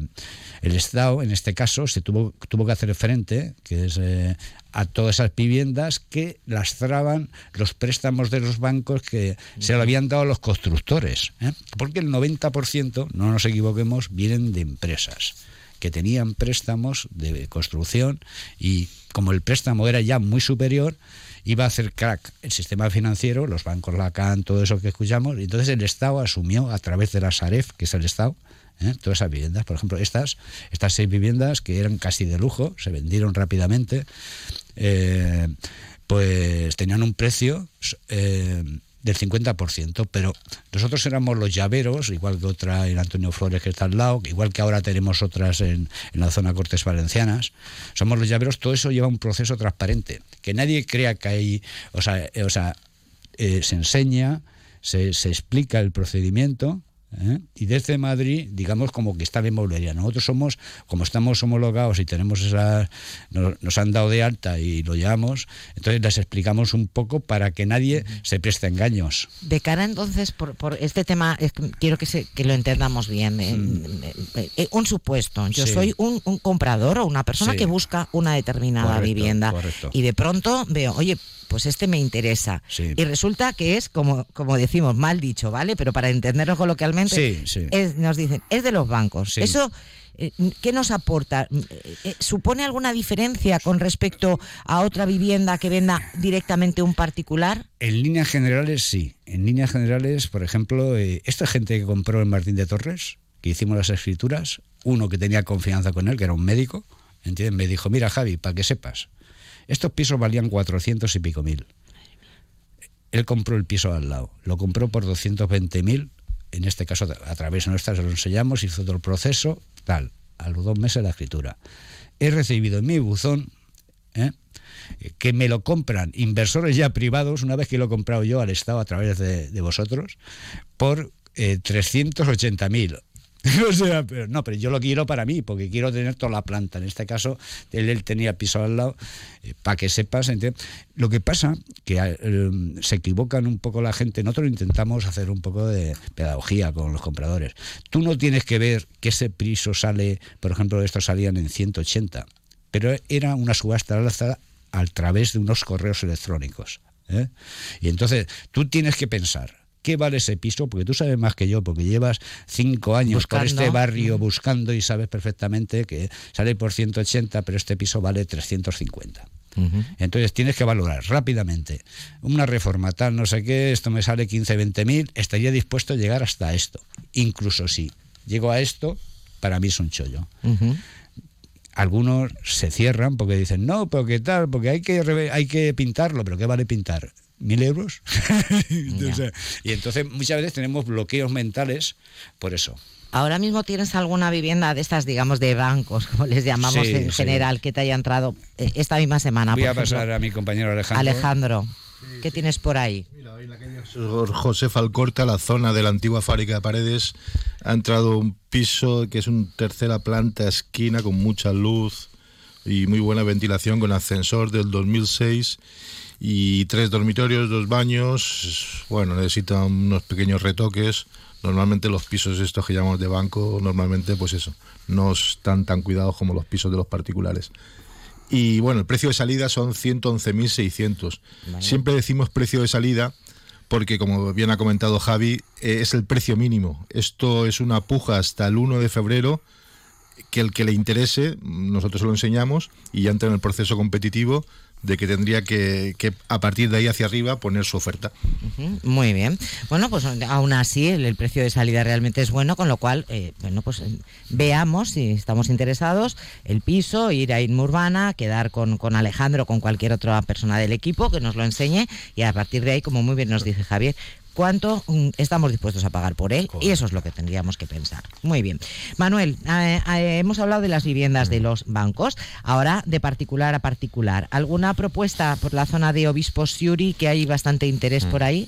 el Estado, en este caso, se tuvo, tuvo que hacer frente que es, eh, a todas esas viviendas que lastraban los préstamos de los bancos que se lo habían dado a los constructores. ¿eh? Porque el 90%, no nos equivoquemos, vienen de empresas que tenían préstamos de construcción y como el préstamo era ya muy superior, iba a hacer crack el sistema financiero, los bancos Lacan, todo eso que escuchamos, entonces el Estado asumió a través de la Saref, que es el Estado, ¿eh? todas esas viviendas. Por ejemplo, estas, estas seis viviendas que eran casi de lujo, se vendieron rápidamente, eh, pues tenían un precio eh, del 50%, pero nosotros éramos los llaveros, igual que otra en Antonio Flores que está al lado, igual que ahora tenemos otras en, en la zona Cortes Valencianas, somos los llaveros, todo eso lleva un proceso transparente, que nadie crea que hay, o sea, eh, o sea eh, se enseña, se, se explica el procedimiento, ¿eh? y desde Madrid, digamos como que está la inmobiliaria. Nosotros somos, como estamos homologados y tenemos esa, nos, nos han dado de alta y lo llevamos, entonces les explicamos un poco para que nadie se preste engaños. De cara entonces, por, por este tema, es que quiero que, se, que lo entendamos bien. eh, un supuesto, yo. Sí. soy un, un comprador o una persona Sí. que busca una determinada Correcto, vivienda correcto. y de pronto veo, oye, pues este me interesa. Sí. Y resulta que es, como, como decimos, mal dicho, ¿vale? Pero para entenderlo coloquialmente, Sí, sí. es- nos dicen, es de los bancos. Eso... eh, ¿Qué nos aporta? Eh, eh, ¿Supone alguna diferencia con respecto a otra vivienda que venda directamente un particular? En líneas generales, sí. En líneas generales, por ejemplo, eh, esta gente que compró en Martín de Torres, que hicimos las escrituras, uno que tenía confianza con él, que era un médico, ¿entiendes? me dijo, mira Javi, para que sepas, estos pisos valían 400 y pico mil. Él compró el piso al lado, lo compró por 220 mil, en este caso a través nuestra se lo enseñamos, hizo todo el proceso, tal, a los dos meses la escritura. He recibido en mi buzón ¿eh? que me lo compran inversores ya privados, una vez que lo he comprado yo al Estado a través de, vosotros, por eh, 380 mil. no, pero yo lo quiero para mí, porque quiero tener toda la planta. En este caso, él, tenía piso al lado, para que sepas. Lo que pasa que eh, se equivocan un poco la gente. Nosotros intentamos hacer un poco de pedagogía con los compradores. Tú no tienes que ver que ese piso sale, por ejemplo, estos salían en 180, pero era una subasta alza a través de unos correos electrónicos. ¿eh? Y entonces tú tienes que pensar. ¿Qué vale ese piso? Porque tú sabes más que yo, porque llevas cinco años por Buscando. este barrio buscando y sabes perfectamente que sale por 180, pero este piso vale 350. Entonces tienes que valorar rápidamente una reforma tal, no sé qué, esto me sale 15, 20 mil, estaría dispuesto a llegar hasta esto. Incluso si llego a esto, para mí es un chollo. Algunos se cierran porque dicen, no, pero qué tal, porque hay que, hay que pintarlo, pero ¿qué vale pintar? ¿Mil euros? O sea, y entonces muchas veces tenemos bloqueos mentales por eso. Ahora mismo tienes alguna vivienda de estas, digamos, de bancos, como les llamamos Sí, en sí. general, que te haya entrado eh, esta misma semana. Voy por a ejemplo? pasar a mi compañero Alejandro. Alejandro, ¿qué tienes por ahí? Por José Falcorta, la zona de la antigua fábrica de paredes, ha entrado un piso que es una tercera planta, esquina, con mucha luz y muy buena ventilación, con ascensor del 2006 y tres dormitorios, dos baños. Bueno, necesita unos pequeños retoques. Normalmente los pisos estos que llamamos de banco, normalmente pues eso, no están tan cuidados como los pisos de los particulares. Y bueno, el precio de salida son 111.600. Siempre decimos precio de salida porque, como bien ha comentado Javi, eh, es el precio mínimo. Esto es una puja hasta el 1 de febrero que el que le interese, nosotros se lo enseñamos y ya entra en el proceso competitivo de que tendría que, que a partir de ahí hacia arriba poner su oferta. Muy bien. Bueno, pues aún así el, el precio de salida realmente es bueno, con lo cual, eh, bueno, pues eh, veamos si estamos interesados el piso, ir a Inma Urbana, quedar con, con Alejandro o con cualquier otra persona del equipo que nos lo enseñe y a partir de ahí, como muy bien nos dice Javier, cuánto mm, estamos dispuestos a pagar por él y eso es lo que tendríamos que pensar. Muy bien. Manuel, eh, eh, hemos hablado de las viviendas de los bancos, ahora de particular a particular. ¿Alguna propuesta por la zona de Obispo Siuri que hay bastante interés por ahí?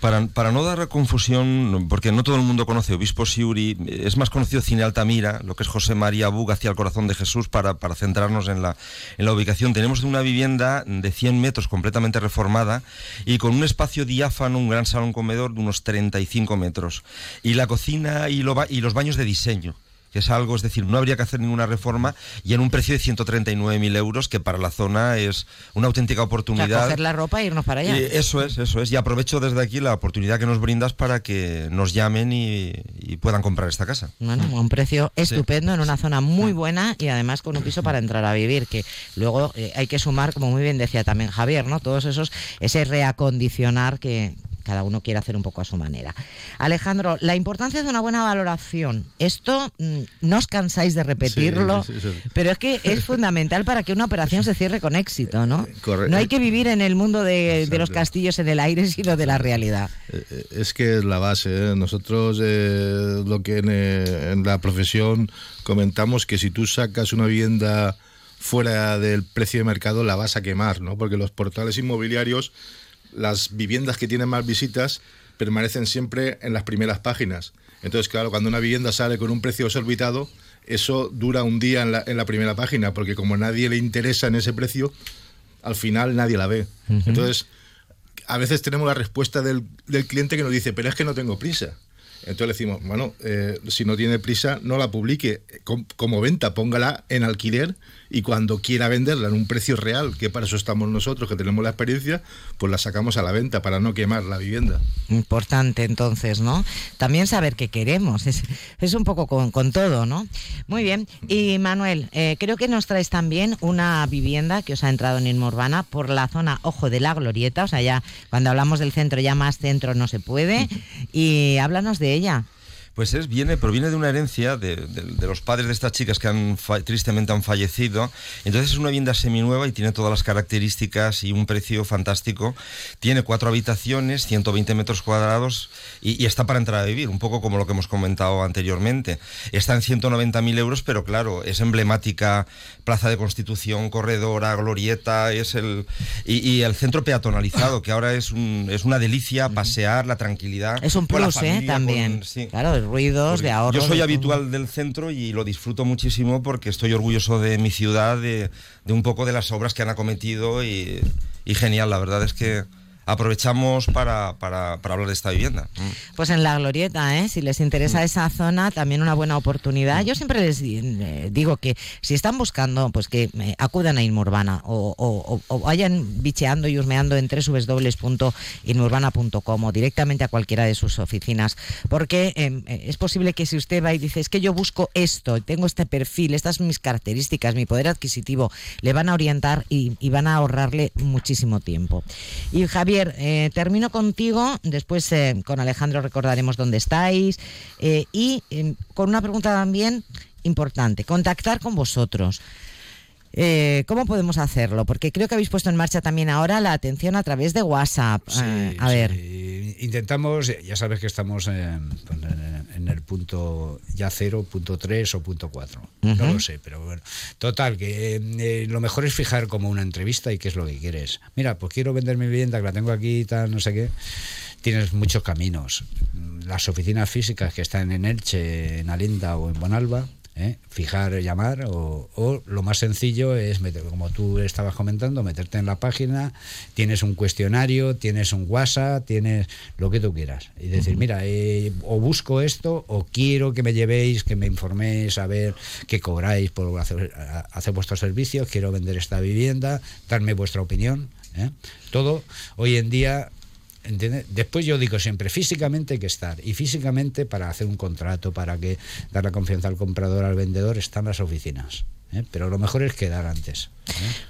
Para, para, no dar confusión, porque no todo el mundo conoce Obispo Siuri, es más conocido Cine Altamira, lo que es José María Bug hacia el corazón de Jesús, para, para centrarnos en la, en la ubicación. Tenemos una vivienda de 100 metros completamente reformada y con un espacio diáfano, un gran salón comedor de unos 35 metros. Y la cocina y, lo, y los baños de diseño que es algo, es decir, no habría que hacer ninguna reforma y en un precio de 139.000 euros, que para la zona es una auténtica oportunidad. coger la ropa e irnos para allá. Y eso es, eso es. Y aprovecho desde aquí la oportunidad que nos brindas para que nos llamen y, puedan comprar esta casa. Bueno, un precio estupendo en una zona muy buena y además con un piso para entrar a vivir, que luego eh, hay que sumar, como muy bien decía también Javier, ¿no? Todos esos, ese reacondicionar que, cada uno quiere hacer un poco a su manera. Alejandro, la importancia de una buena valoración. Esto mm, no os cansáis de repetirlo, pero es que es fundamental para que una operación se cierre con éxito, ¿no? No hay que vivir en el mundo de, los castillos en el aire, sino de la realidad. Eh, eh, es que es la base. ¿eh? Nosotros lo que en, la profesión comentamos que si tú sacas una vivienda fuera del precio de mercado la vas a quemar, ¿no? Porque los portales inmobiliarios las viviendas que tienen más visitas permanecen siempre en las primeras páginas. Entonces, claro, cuando una vivienda sale con un precio desorbitado, eso dura un día en la, en la primera página, porque como nadie le interesa en ese precio, al final nadie la ve. Entonces, a veces tenemos la respuesta del, del, cliente que nos dice, pero es que no tengo prisa. Entonces le decimos, bueno, eh, si no tiene prisa, no la publique como venta, póngala en alquiler y cuando quiera venderla en un precio real, que para eso estamos nosotros, que tenemos la experiencia, pues la sacamos a la venta para no quemar la vivienda. Importante entonces, ¿no? También saber qué queremos, es, es un poco con, todo, ¿no? Muy bien, y Manuel, eh, creo que nos traes también una vivienda que os ha entrado en Inmo Urbana por la zona Ojo de la Glorieta, o sea, ya cuando hablamos del centro, ya más centro no se puede, y háblanos de ella. Pues es, viene, proviene de una herencia de, los padres de estas chicas que han tristemente han fallecido. Entonces es una vivienda seminueva y tiene todas las características y un precio fantástico. Tiene cuatro habitaciones, 120 metros cuadrados y, está para entrar a vivir, un poco como lo que hemos comentado anteriormente. Está en 190.000 euros, pero claro, es emblemática Plaza de Constitución, corredora, glorieta, es el y, el centro peatonalizado, que ahora es, un, es una delicia pasear, la tranquilidad. Es un plus, ¿eh? También. Claro, ruidos, de ahorro. Yo soy habitual del centro y lo disfruto muchísimo porque estoy orgulloso de mi ciudad, de, un poco de las obras que han acometido y, y genial, la verdad es que aprovechamos para, para, para, hablar de esta vivienda. Mm. Pues en la glorieta, ¿eh? si les interesa mm. esa zona, también una buena oportunidad. Yo siempre les digo que si están buscando, pues que eh, acudan a Inmurbana o, o, o, vayan bicheando y husmeando en www.inmurbana.com o directamente a cualquiera de sus oficinas, porque em, eh, es posible que si usted va y dice, es que yo busco esto, tengo este perfil, estas son mis características, mi poder adquisitivo, le van a orientar y, y van a ahorrarle muchísimo tiempo. Y Javier, eh, termino contigo, después eh, con Alejandro recordaremos dónde estáis eh, y con una pregunta también importante, contactar con vosotros. ¿Cómo podemos hacerlo? Porque creo que habéis puesto en marcha también ahora la atención a través de WhatsApp. a ver. Intentamos, ya sabes que estamos en, el punto ya cero, punto tres o punto cuatro. No lo sé, pero bueno. Total, que eh, lo mejor es fijar como una entrevista y qué es lo que quieres. Mira, pues quiero vender mi vivienda, que la tengo aquí, tal, no sé qué. Tienes muchos caminos. Las oficinas físicas que están en Elche, en Alinda o en Bonalba, ¿eh? fijar, llamar, o, lo más sencillo es, meter, como tú estabas comentando, meterte en la página, tienes un cuestionario, tienes un WhatsApp, tienes lo que tú quieras. Y decir, mira, eh, o busco esto, o quiero que me llevéis, que me informéis, a ver qué cobráis por hacer, hacer vuestros servicios, quiero vender esta vivienda, darme vuestra opinión. ¿eh? Todo hoy en día Después yo digo siempre, físicamente hay que estar. Y físicamente para hacer un contrato, para que dar la confianza al comprador, al vendedor, están las oficinas. ¿Eh? pero lo mejor es quedar antes.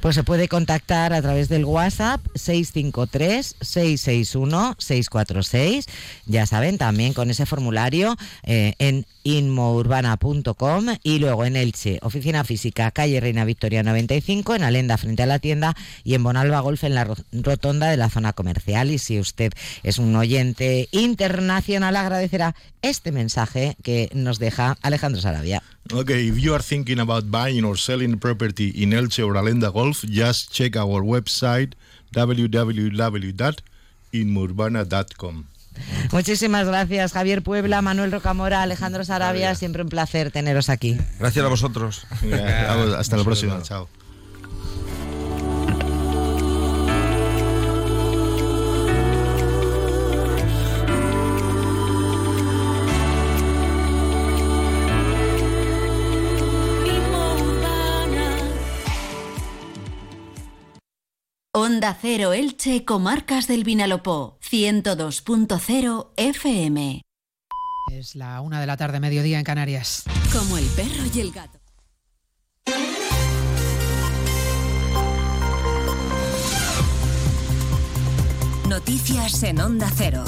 Pues se puede contactar a través del WhatsApp 653-661-646. Ya saben, también con ese formulario eh, en inmourbana.com y luego en Elche, oficina física, calle Reina Victoria 95, en Alenda frente a la tienda y en Bonalba Golf en la rotonda de la zona comercial. Y si usted es un oyente internacional, agradecerá este mensaje que nos deja Alejandro Sarabia. Okay, if you are thinking about buying or selling property in Elche or Alenda Golf, just check our website www.inmurbana.com. Muchísimas gracias, Javier Puebla, Manuel Rocamora, Alejandro Sarabia. Siempre un placer teneros aquí. Gracias a vosotros. Hasta la próxima. Chao. Onda Cero Elche, Comarcas del Vinalopó, 102.0 FM. Es la una de la tarde, mediodía en Canarias. Como el perro y el gato. Noticias en Onda Cero.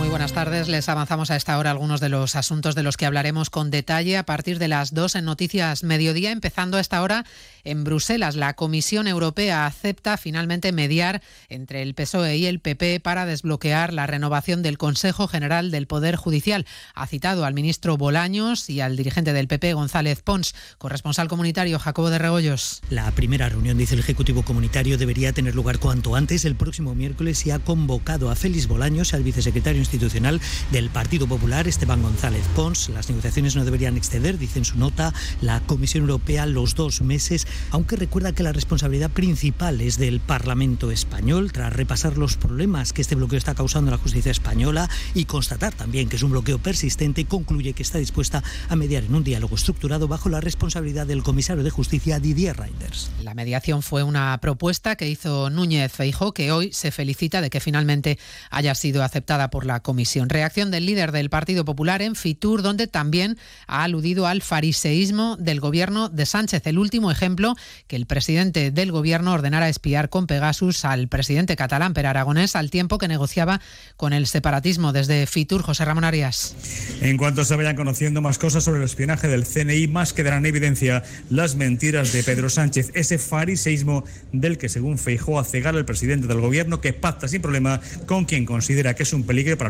Muy buenas tardes. Les avanzamos a esta hora algunos de los asuntos de los que hablaremos con detalle a partir de las dos en Noticias Mediodía, empezando a esta hora en Bruselas. La Comisión Europea acepta finalmente mediar entre el PSOE y el PP para desbloquear la renovación del Consejo General del Poder Judicial. Ha citado al ministro Bolaños y al dirigente del PP, González Pons, corresponsal comunitario Jacobo de Regoyos. La primera reunión, dice el Ejecutivo Comunitario, debería tener lugar cuanto antes, el próximo miércoles, y ha convocado a Félix Bolaños, al vicesecretario institucional del Partido Popular, Esteban González Pons. Las negociaciones no deberían exceder, dice en su nota, la Comisión Europea los dos meses, aunque recuerda que la responsabilidad principal es del Parlamento español, tras repasar los problemas que este bloqueo está causando en la justicia española y constatar también que es un bloqueo persistente, concluye que está dispuesta a mediar en un diálogo estructurado bajo la responsabilidad del comisario de justicia Didier Reinders. La mediación fue una propuesta que hizo Núñez Feijó, que hoy se felicita de que finalmente haya sido aceptada por la comisión. Reacción del líder del Partido Popular en Fitur, donde también ha aludido al fariseísmo del gobierno de Sánchez. El último ejemplo, que el presidente del gobierno ordenara espiar con Pegasus al presidente catalán, Per Aragonés, al tiempo que negociaba con el separatismo. Desde Fitur, José Ramón Arias. En cuanto se vayan conociendo más cosas sobre el espionaje del CNI, más quedarán en evidencia las mentiras de Pedro Sánchez, ese fariseísmo del que, según Feijó, a cegar al presidente del gobierno que pacta sin problema con quien considera que es un peligro para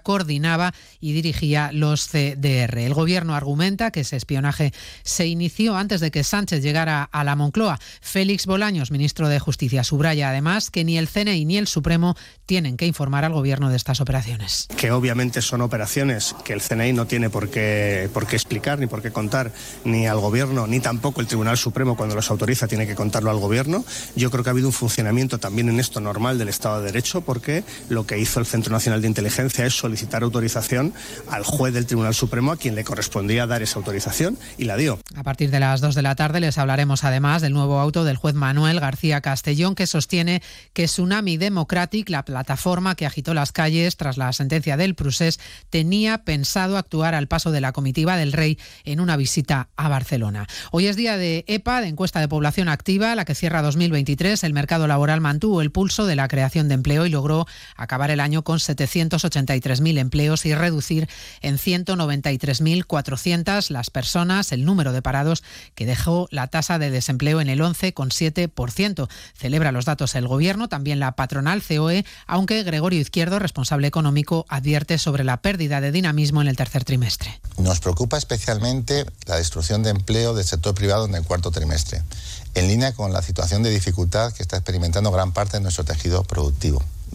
coordinaba y dirigía los CDR. El gobierno argumenta que ese espionaje se inició antes de que Sánchez llegara a la Moncloa. Félix Bolaños, ministro de Justicia, subraya además que ni el CNI ni el Supremo tienen que informar al gobierno de estas operaciones. Que obviamente son operaciones que el CNI no tiene por qué, por qué explicar ni por qué contar ni al gobierno ni tampoco el Tribunal Supremo cuando los autoriza tiene que contarlo al gobierno. Yo creo que ha habido un funcionamiento también en esto normal del Estado de Derecho porque lo que hizo el Centro Nacional de Inteligencia es solicitar autorización al juez del Tribunal Supremo a quien le correspondía dar esa autorización y la dio. A partir de las 2 de la tarde les hablaremos además del nuevo auto del juez Manuel García Castellón que sostiene que Tsunami Democratic, la plataforma que agitó las calles tras la sentencia del Prusés, tenía pensado actuar al paso de la comitiva del rey en una visita a Barcelona. Hoy es día de EPA, de encuesta de población activa, la que cierra 2023. El mercado laboral mantuvo el pulso de la creación de empleo y logró acabar el año con 783.000 empleos y reducir en 193.400 las personas, el número de parados que dejó la tasa de desempleo en el 11,7%. Celebra los datos el gobierno, también la patronal COE, aunque Gregorio Izquierdo, responsable económico, advierte sobre la pérdida de dinamismo en el tercer trimestre. Nos preocupa especialmente la destrucción de empleo del sector privado en el cuarto trimestre, en línea con la situación de dificultad que está experimentando gran parte de nuestro tejido productivo.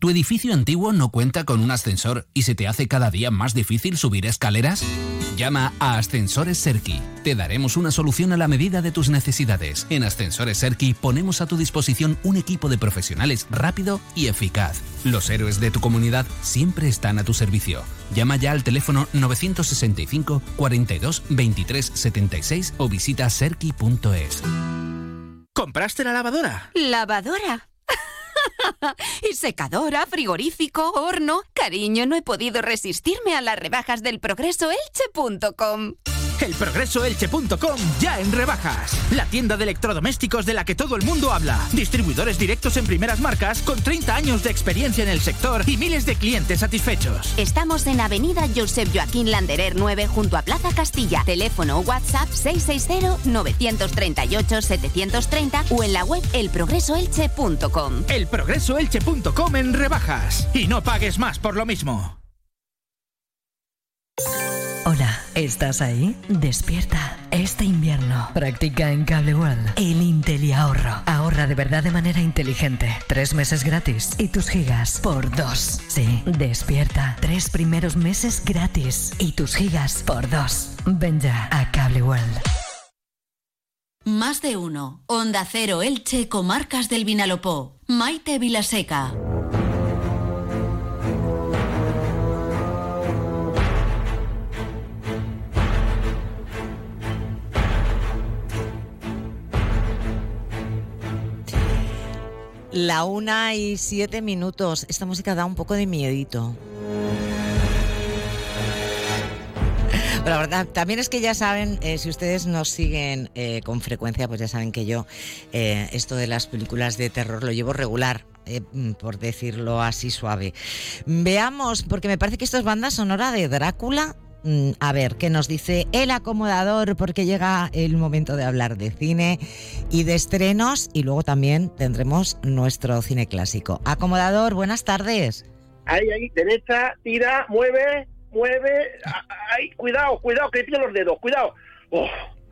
¿Tu edificio antiguo no cuenta con un ascensor y se te hace cada día más difícil subir escaleras? Llama a Ascensores Serki. Te daremos una solución a la medida de tus necesidades. En Ascensores Serki ponemos a tu disposición un equipo de profesionales rápido y eficaz. Los héroes de tu comunidad siempre están a tu servicio. Llama ya al teléfono 965 42 23 76 o visita serki.es. ¿Compraste la lavadora? ¿Lavadora? y secadora, frigorífico, horno. Cariño, no he podido resistirme a las rebajas del progreso elche.com. Elprogresoelche.com ya en rebajas. La tienda de electrodomésticos de la que todo el mundo habla. Distribuidores directos en primeras marcas con 30 años de experiencia en el sector y miles de clientes satisfechos. Estamos en Avenida Josep Joaquín Landerer 9 junto a Plaza Castilla. Teléfono WhatsApp 660-938-730 o en la web elprogresoelche.com. Elprogresoelche.com en rebajas. Y no pagues más por lo mismo. ¿Estás ahí? Despierta. Este invierno practica en Cable World el Intel y ahorro. Ahorra de verdad de manera inteligente. Tres meses gratis y tus gigas por dos. Sí, despierta. Tres primeros meses gratis y tus gigas por dos. Ven ya a Cable World. Más de uno. Onda Cero Elche, Comarcas del Vinalopó. Maite Vilaseca. La una y siete minutos. Esta música da un poco de miedito. Pero la verdad, también es que ya saben, eh, si ustedes nos siguen eh, con frecuencia, pues ya saben que yo eh, esto de las películas de terror lo llevo regular. eh, por decirlo así suave. Veamos, porque me parece que esto es banda sonora de Drácula. Mm, A ver, ¿qué nos dice el acomodador? Porque llega el momento de hablar de cine y de estrenos y luego también tendremos nuestro cine clásico. Acomodador, buenas tardes. Ahí, ahí, derecha, tira, mueve, mueve. Ahí, cuidado, cuidado, que tiene los dedos, cuidado. Oh,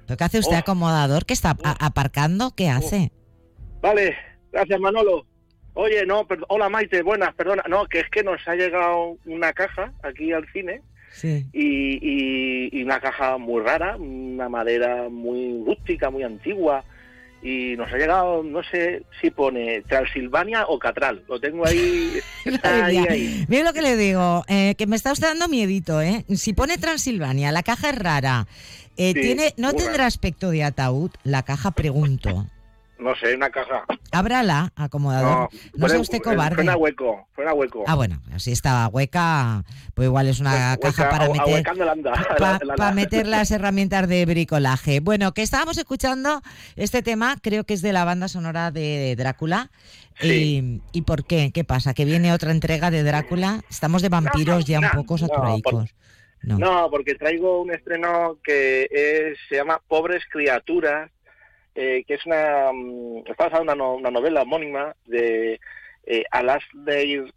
¿Pero qué hace usted, Oh. acomodador? ¿Qué está a- aparcando? ¿Qué hace? vale, gracias Manolo. Oye, no, hola Maite, buenas, perdona. No, que es que nos ha llegado una caja aquí al cine Sí. y, y- y una caja muy rara, una madera muy rústica, muy antigua. Y nos ha llegado, no sé si pone Transilvania o Catral. Lo tengo ahí. está ahí, Mira, ahí. mira lo que le digo, eh, que me está usted dando miedito, ¿eh? Si pone Transilvania, la caja es rara, eh, Sí, tiene, ¿no tendrá rara. aspecto de ataúd? La caja, pregunto. No sé, una caja. Ábrala, acomodador. No, sea pone- usted eh, cobarde. Suena hueco, suena hueco. Ah, bueno, si estaba hueca, pues igual es una caja Hueca, para meter la la- para meter las herramientas de bricolaje. Bueno, que estábamos escuchando este tema, creo que es de la banda sonora de Drácula. Y, ¿Y por qué? ¿Qué pasa? ¿Que viene otra entrega de Drácula? Estamos de vampiros ya un no, poco no, saturaicos. No. No, porque traigo un estreno que es, se llama Pobres Criaturas, eh, que es una. mm, está basada en una, no- una novela homónima de eh, Alasdair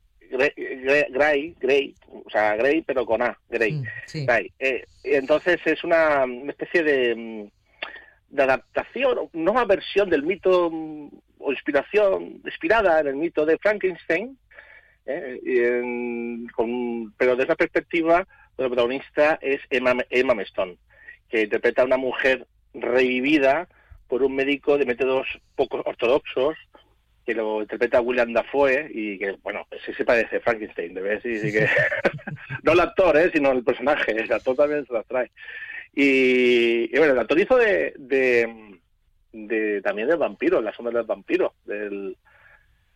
Gray, Gray- o sea, Gray, pero con A, Gray. Gray. Eh, entonces es una, especie de, mm, de adaptación, nueva versión del mito mm, o inspiración, inspirada en el mito de Frankenstein, ¿eh? En- con- pero desde la perspectiva, la protagonista es Emma, Emma Stone, que interpreta a una mujer revivida por un médico de métodos poco ortodoxos, que lo interpreta William Dafoe y que, bueno, sí se parece Frankenstein, de ver sí, sí que... no el actor, ¿eh? sino el personaje, el actor también se las trae. Y, y bueno, el actor hizo de, de, de- también del vampiro, La sombra del vampiro, del...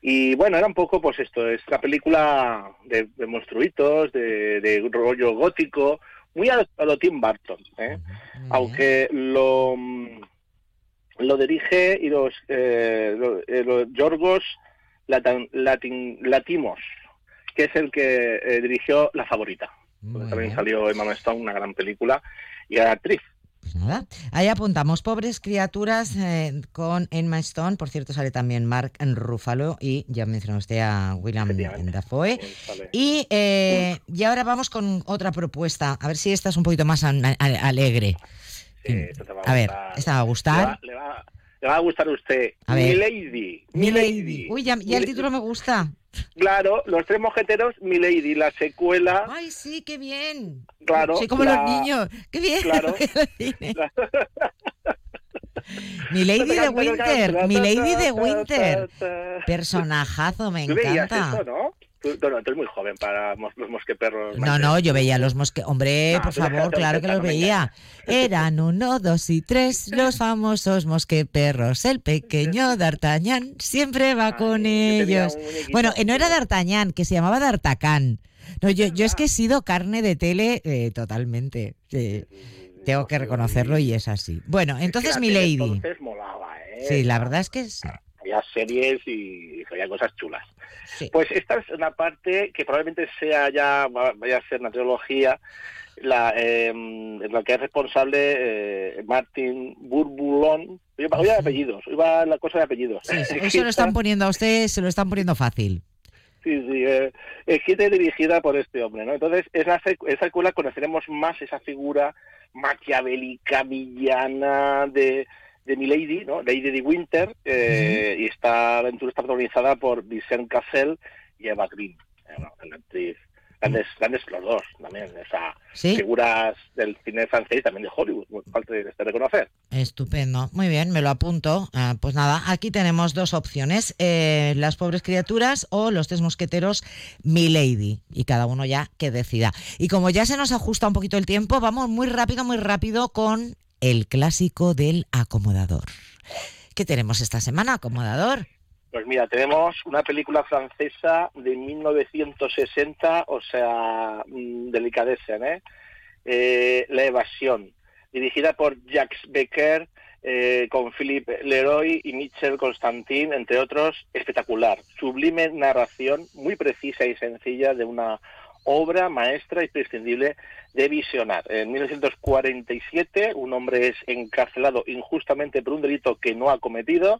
Y bueno, era un poco pues esto, es la película de, de monstruitos, de, de rollo gótico, muy a, lo Tim Burton, ¿eh? aunque lo, lo dirige y los, eh, eh, los Yorgos Latan- Latin- Latimos, que es el que eh, dirigió La Favorita. donde también salió Emma Stone, una gran película, y era actriz. Nada. Ahí apuntamos, pobres criaturas eh, con Emma Stone, por cierto sale también Mark Ruffalo y ya mencionó usted a William Dafoe. Y, eh, y ahora vamos con otra propuesta, a ver si esta es un poquito más an- a- ver, esta va a Le gustar. va, le va- le va a gustar a usted. A ver. Milady. Milady. Uy, ya, ya el título me gusta. Claro, Los Tres Mosqueteros, Milady, la secuela. Ay, sí, qué bien. Claro. Soy como la- los niños. Qué bien. Claro. Mi Lady de Winter, mi Lady de Winter. Personajazo, me ¿Tú veías encanta. eso, no? Tú, no, no, tú eres muy joven para mos- los mosqueperros. No, no, yo veía los mosque... Hombre, No, por déjate favor, claro que los veía. Eran uno, dos y tres los famosos mosqueperros. El pequeño D'Artagnan siempre va con ellos. Bueno, eh, no era D'Artagnan, que se llamaba D'Artacán. No, yo, yo es que he sido carne de tele eh, totalmente. Sí, tengo que reconocerlo y es así. Bueno, entonces mi lady. Entonces molaba, ¿eh? Sí, la verdad es que sí. Había series y había cosas chulas. Pues esta es una parte que probablemente sea ya, va- vaya a ser una trilogía, la, eh, en la que es responsable eh, Martin Burbulón. Hoy va hoy va de apellidos, hoy va la cosa de apellidos. Sí, sí, hoy se lo están poniendo a usted, se lo están poniendo fácil. Sí, sí, eh, escrita y dirigida por este hombre, ¿no? Entonces, sec- esa secuela conoceremos más esa figura maquiavélica, villana de, de Milady, ¿no? Lady de Winter, eh, y esta aventura está protagonizada por Vincent Cassel y Eva Green, eh, bueno, una actriz. Grandes, grandes los dos también, o sea, Sí. figuras del cine francés y también de Hollywood, falta de, de reconocer. Estupendo, muy bien, me lo apunto. Ah, pues nada, aquí tenemos dos opciones, eh, las pobres criaturas o los tres mosqueteros Milady, y cada uno ya que decida. Y como ya se nos ajusta un poquito el tiempo, vamos muy rápido, muy rápido con el clásico del acomodador. ¿Qué tenemos esta semana, acomodador? Pues mira, tenemos una película francesa de 1960, o sea, mm, delicadessen, ¿eh? Eh, La evasión, dirigida por Jacques Becker, eh, con Philippe Leroy y Michel Constantin, entre otros, espectacular. Sublime narración, muy precisa y sencilla de una obra maestra y prescindible de visionar. En 1947, un hombre es encarcelado injustamente por un delito que no ha cometido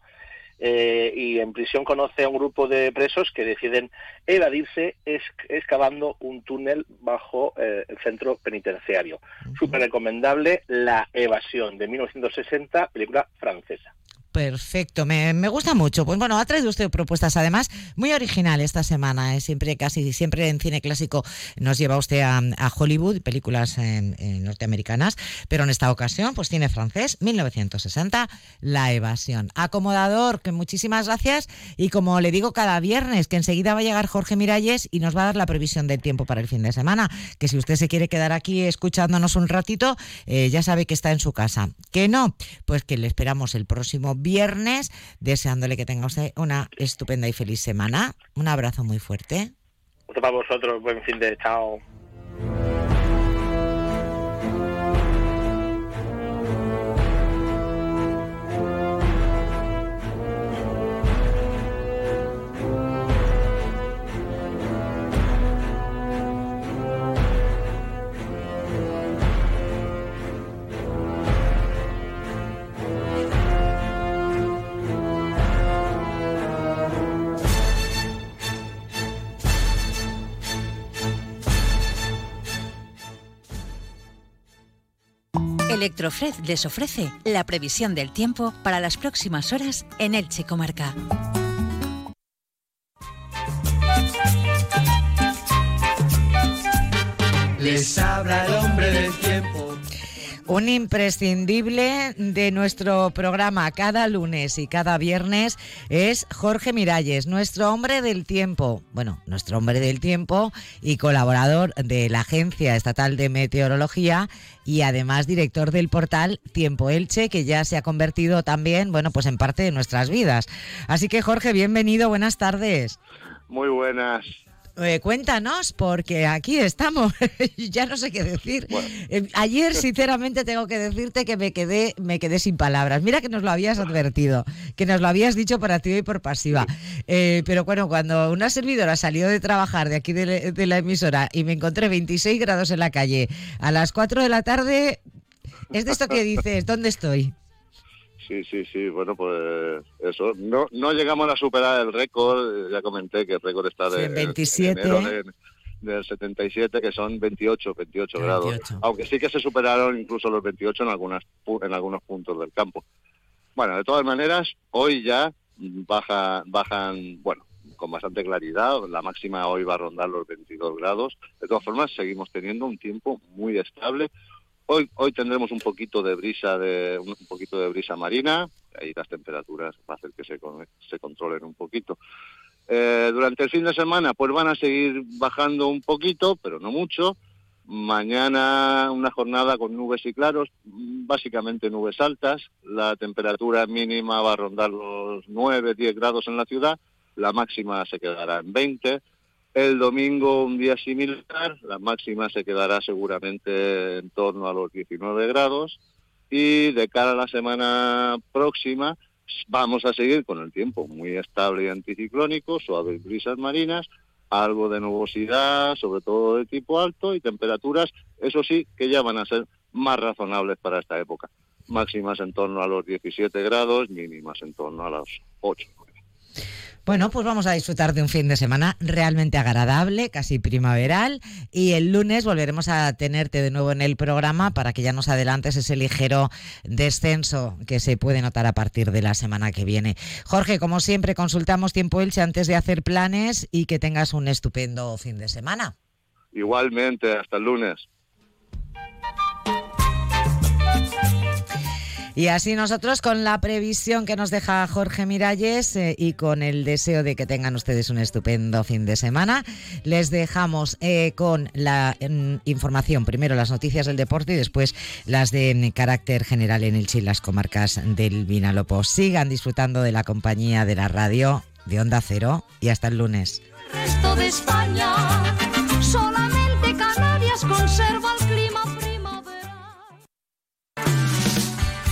eh, y en prisión conoce a un grupo de presos que deciden evadirse esc- excavando un túnel bajo eh, el centro penitenciario. Súper recomendable La evasión de 1960, película francesa. Perfecto, me, me, gusta mucho. Pues bueno, ha traído usted propuestas además muy original esta semana. ¿eh? Siempre, casi siempre en cine clásico nos lleva usted a, a Hollywood, películas norteamericanas, pero en esta ocasión, pues cine francés, 1960, La Evasión. Acomodador, que muchísimas gracias. Y como le digo cada viernes, que enseguida va a llegar Jorge Miralles y nos va a dar la previsión del tiempo para el fin de semana. Que si usted se quiere quedar aquí escuchándonos un ratito, eh, ya sabe que está en su casa. Que no, pues que le esperamos el próximo viernes, deseándole que tenga usted una estupenda y feliz semana. Un abrazo muy fuerte. Para vosotros, buen fin de chao. Electrofred les ofrece la previsión del tiempo para las próximas horas en Elche Comarca. Les habla el hombre del tiempo. Un imprescindible de nuestro programa cada lunes y cada viernes es Jorge Miralles, nuestro hombre del tiempo. Bueno, nuestro hombre del tiempo y colaborador de la Agencia Estatal de Meteorología y además director del portal Tiempo Elche, que ya se ha convertido también, bueno, pues en parte de nuestras vidas. Así que Jorge, bienvenido, buenas tardes. Muy buenas. Eh, cuéntanos, porque aquí estamos. ya no sé qué decir. Eh, ayer, sinceramente, tengo que decirte que me quedé, me quedé sin palabras. Mira que nos lo habías advertido, que nos lo habías dicho por activa y por pasiva. Eh, pero bueno, cuando una servidora salió de trabajar de aquí de, de la emisora y me encontré 26 grados en la calle a las 4 de la tarde, es de esto que dices, ¿dónde estoy? Sí, sí, sí, bueno, pues eso. No, no llegamos a superar el récord, ya comenté que el récord está de, sí, 27. en enero de, del 77, que son 28, 28, 28, grados. Aunque sí que se superaron incluso los 28 en, algunas, en algunos puntos del campo. Bueno, de todas maneras, hoy ya baja, bajan, bueno, con bastante claridad. La máxima hoy va a rondar los 22 grados. De todas formas, seguimos teniendo un tiempo muy estable. Hoy, hoy tendremos un poquito de brisa de un poquito de brisa marina, ahí las temperaturas va a hacer que se, se controlen un poquito. Eh, durante el fin de semana pues van a seguir bajando un poquito, pero no mucho. Mañana una jornada con nubes y claros, básicamente nubes altas. La temperatura mínima va a rondar los 9, 10 grados en la ciudad, la máxima se quedará en 20 el domingo un día similar, la máxima se quedará seguramente en torno a los 19 grados y de cara a la semana próxima vamos a seguir con el tiempo muy estable y anticiclónico, suaves brisas marinas, algo de nubosidad, sobre todo de tipo alto y temperaturas, eso sí, que ya van a ser más razonables para esta época. Máximas en torno a los 17 grados, mínimas en torno a los 8. Bueno, pues vamos a disfrutar de un fin de semana realmente agradable, casi primaveral, y el lunes volveremos a tenerte de nuevo en el programa para que ya nos adelantes ese ligero descenso que se puede notar a partir de la semana que viene. Jorge, como siempre, consultamos tiempo Elche antes de hacer planes y que tengas un estupendo fin de semana. Igualmente, hasta el lunes. Y así nosotros con la previsión que nos deja Jorge Miralles eh, y con el deseo de que tengan ustedes un estupendo fin de semana, les dejamos eh, con la mm, información, primero las noticias del deporte y después las de carácter general en el Chile, las comarcas del Vinalopó. Sigan disfrutando de la compañía de la radio de Onda Cero y hasta el lunes. El resto de España, solamente Canarias conserva